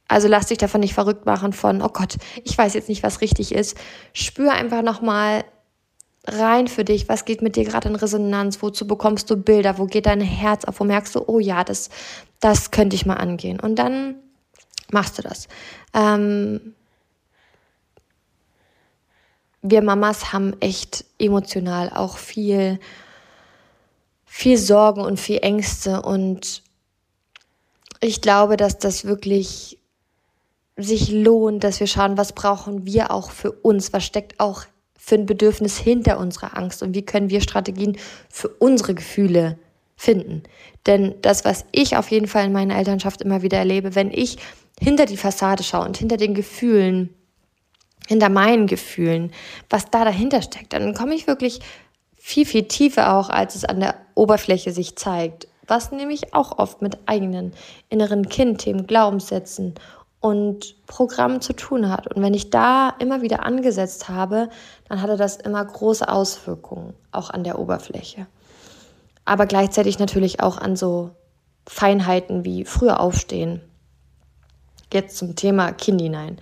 Also lass dich davon nicht verrückt machen von, oh Gott, ich weiß jetzt nicht, was richtig ist. Spür einfach nochmal rein für dich, was geht mit dir gerade in Resonanz, wozu bekommst du Bilder, wo geht dein Herz auf, wo merkst du, oh ja, das, das könnte ich mal angehen. Und dann machst du das. Ähm, wir Mamas haben echt emotional auch viel, viel Sorgen und viel Ängste und ich glaube, dass das wirklich sich lohnt, dass wir schauen, was brauchen wir auch für uns, was steckt auch für ein Bedürfnis hinter unserer Angst und wie können wir Strategien für unsere Gefühle finden. Denn das, was ich auf jeden Fall in meiner Elternschaft immer wieder erlebe, wenn ich hinter die Fassade schaue und hinter den Gefühlen, hinter meinen Gefühlen, was da dahinter steckt, dann komme ich wirklich viel, viel tiefer auch, als es an der Oberfläche sich zeigt. Was nämlich auch oft mit eigenen inneren Kindthemen, Glaubenssätzen und Programmen zu tun hat. Und wenn ich da immer wieder angesetzt habe, dann hatte das immer große Auswirkungen, auch an der Oberfläche. Aber gleichzeitig natürlich auch an so Feinheiten wie früher aufstehen, jetzt zum Thema Kindinein.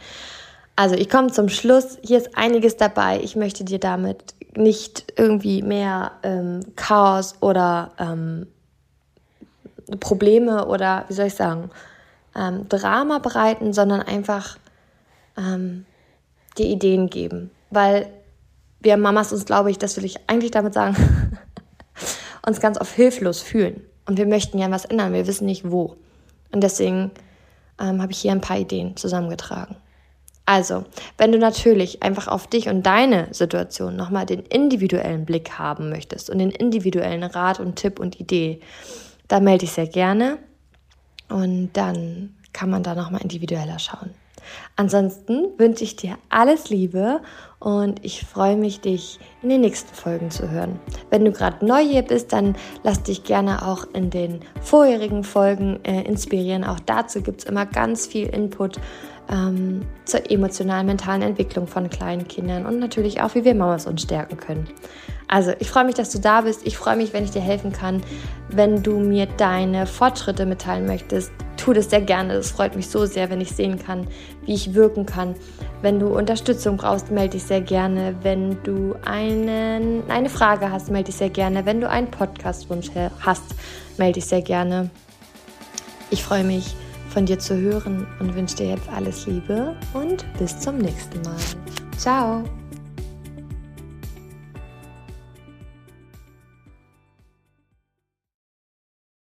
Also ich komme zum Schluss. Hier ist einiges dabei. Ich möchte dir damit nicht irgendwie mehr ähm, Chaos oder ähm, Probleme oder wie soll ich sagen, ähm, Drama bereiten, sondern einfach ähm, die Ideen geben. Weil wir Mamas uns, glaube ich, das will ich eigentlich damit sagen, [LAUGHS] uns ganz oft hilflos fühlen. Und wir möchten ja was ändern, wir wissen nicht wo. Und deswegen ähm, habe ich hier ein paar Ideen zusammengetragen. Also, wenn du natürlich einfach auf dich und deine Situation nochmal den individuellen Blick haben möchtest und den individuellen Rat und Tipp und Idee, dann melde dich sehr gerne und dann kann man da nochmal individueller schauen. Ansonsten wünsche ich dir alles Liebe und ich freue mich, dich in den nächsten Folgen zu hören. Wenn du gerade neu hier bist, dann lass dich gerne auch in den vorherigen Folgen äh, inspirieren. Auch dazu gibt es immer ganz viel Input ähm, zur emotionalen, mentalen Entwicklung von kleinen Kindern und natürlich auch, wie wir Mamas uns stärken können. Also, ich freue mich, dass du da bist. Ich freue mich, wenn ich dir helfen kann. Wenn du mir deine Fortschritte mitteilen möchtest, tu das sehr gerne. Das freut mich so sehr, wenn ich sehen kann, wie ich wirken kann. Wenn du Unterstützung brauchst, melde dich sehr gerne. Wenn du einen, eine Frage hast, melde dich sehr gerne. Wenn du einen Podcastwunsch hast, melde dich sehr gerne. Ich freue mich, von dir zu hören und wünsche dir jetzt alles Liebe und bis zum nächsten Mal. Ciao!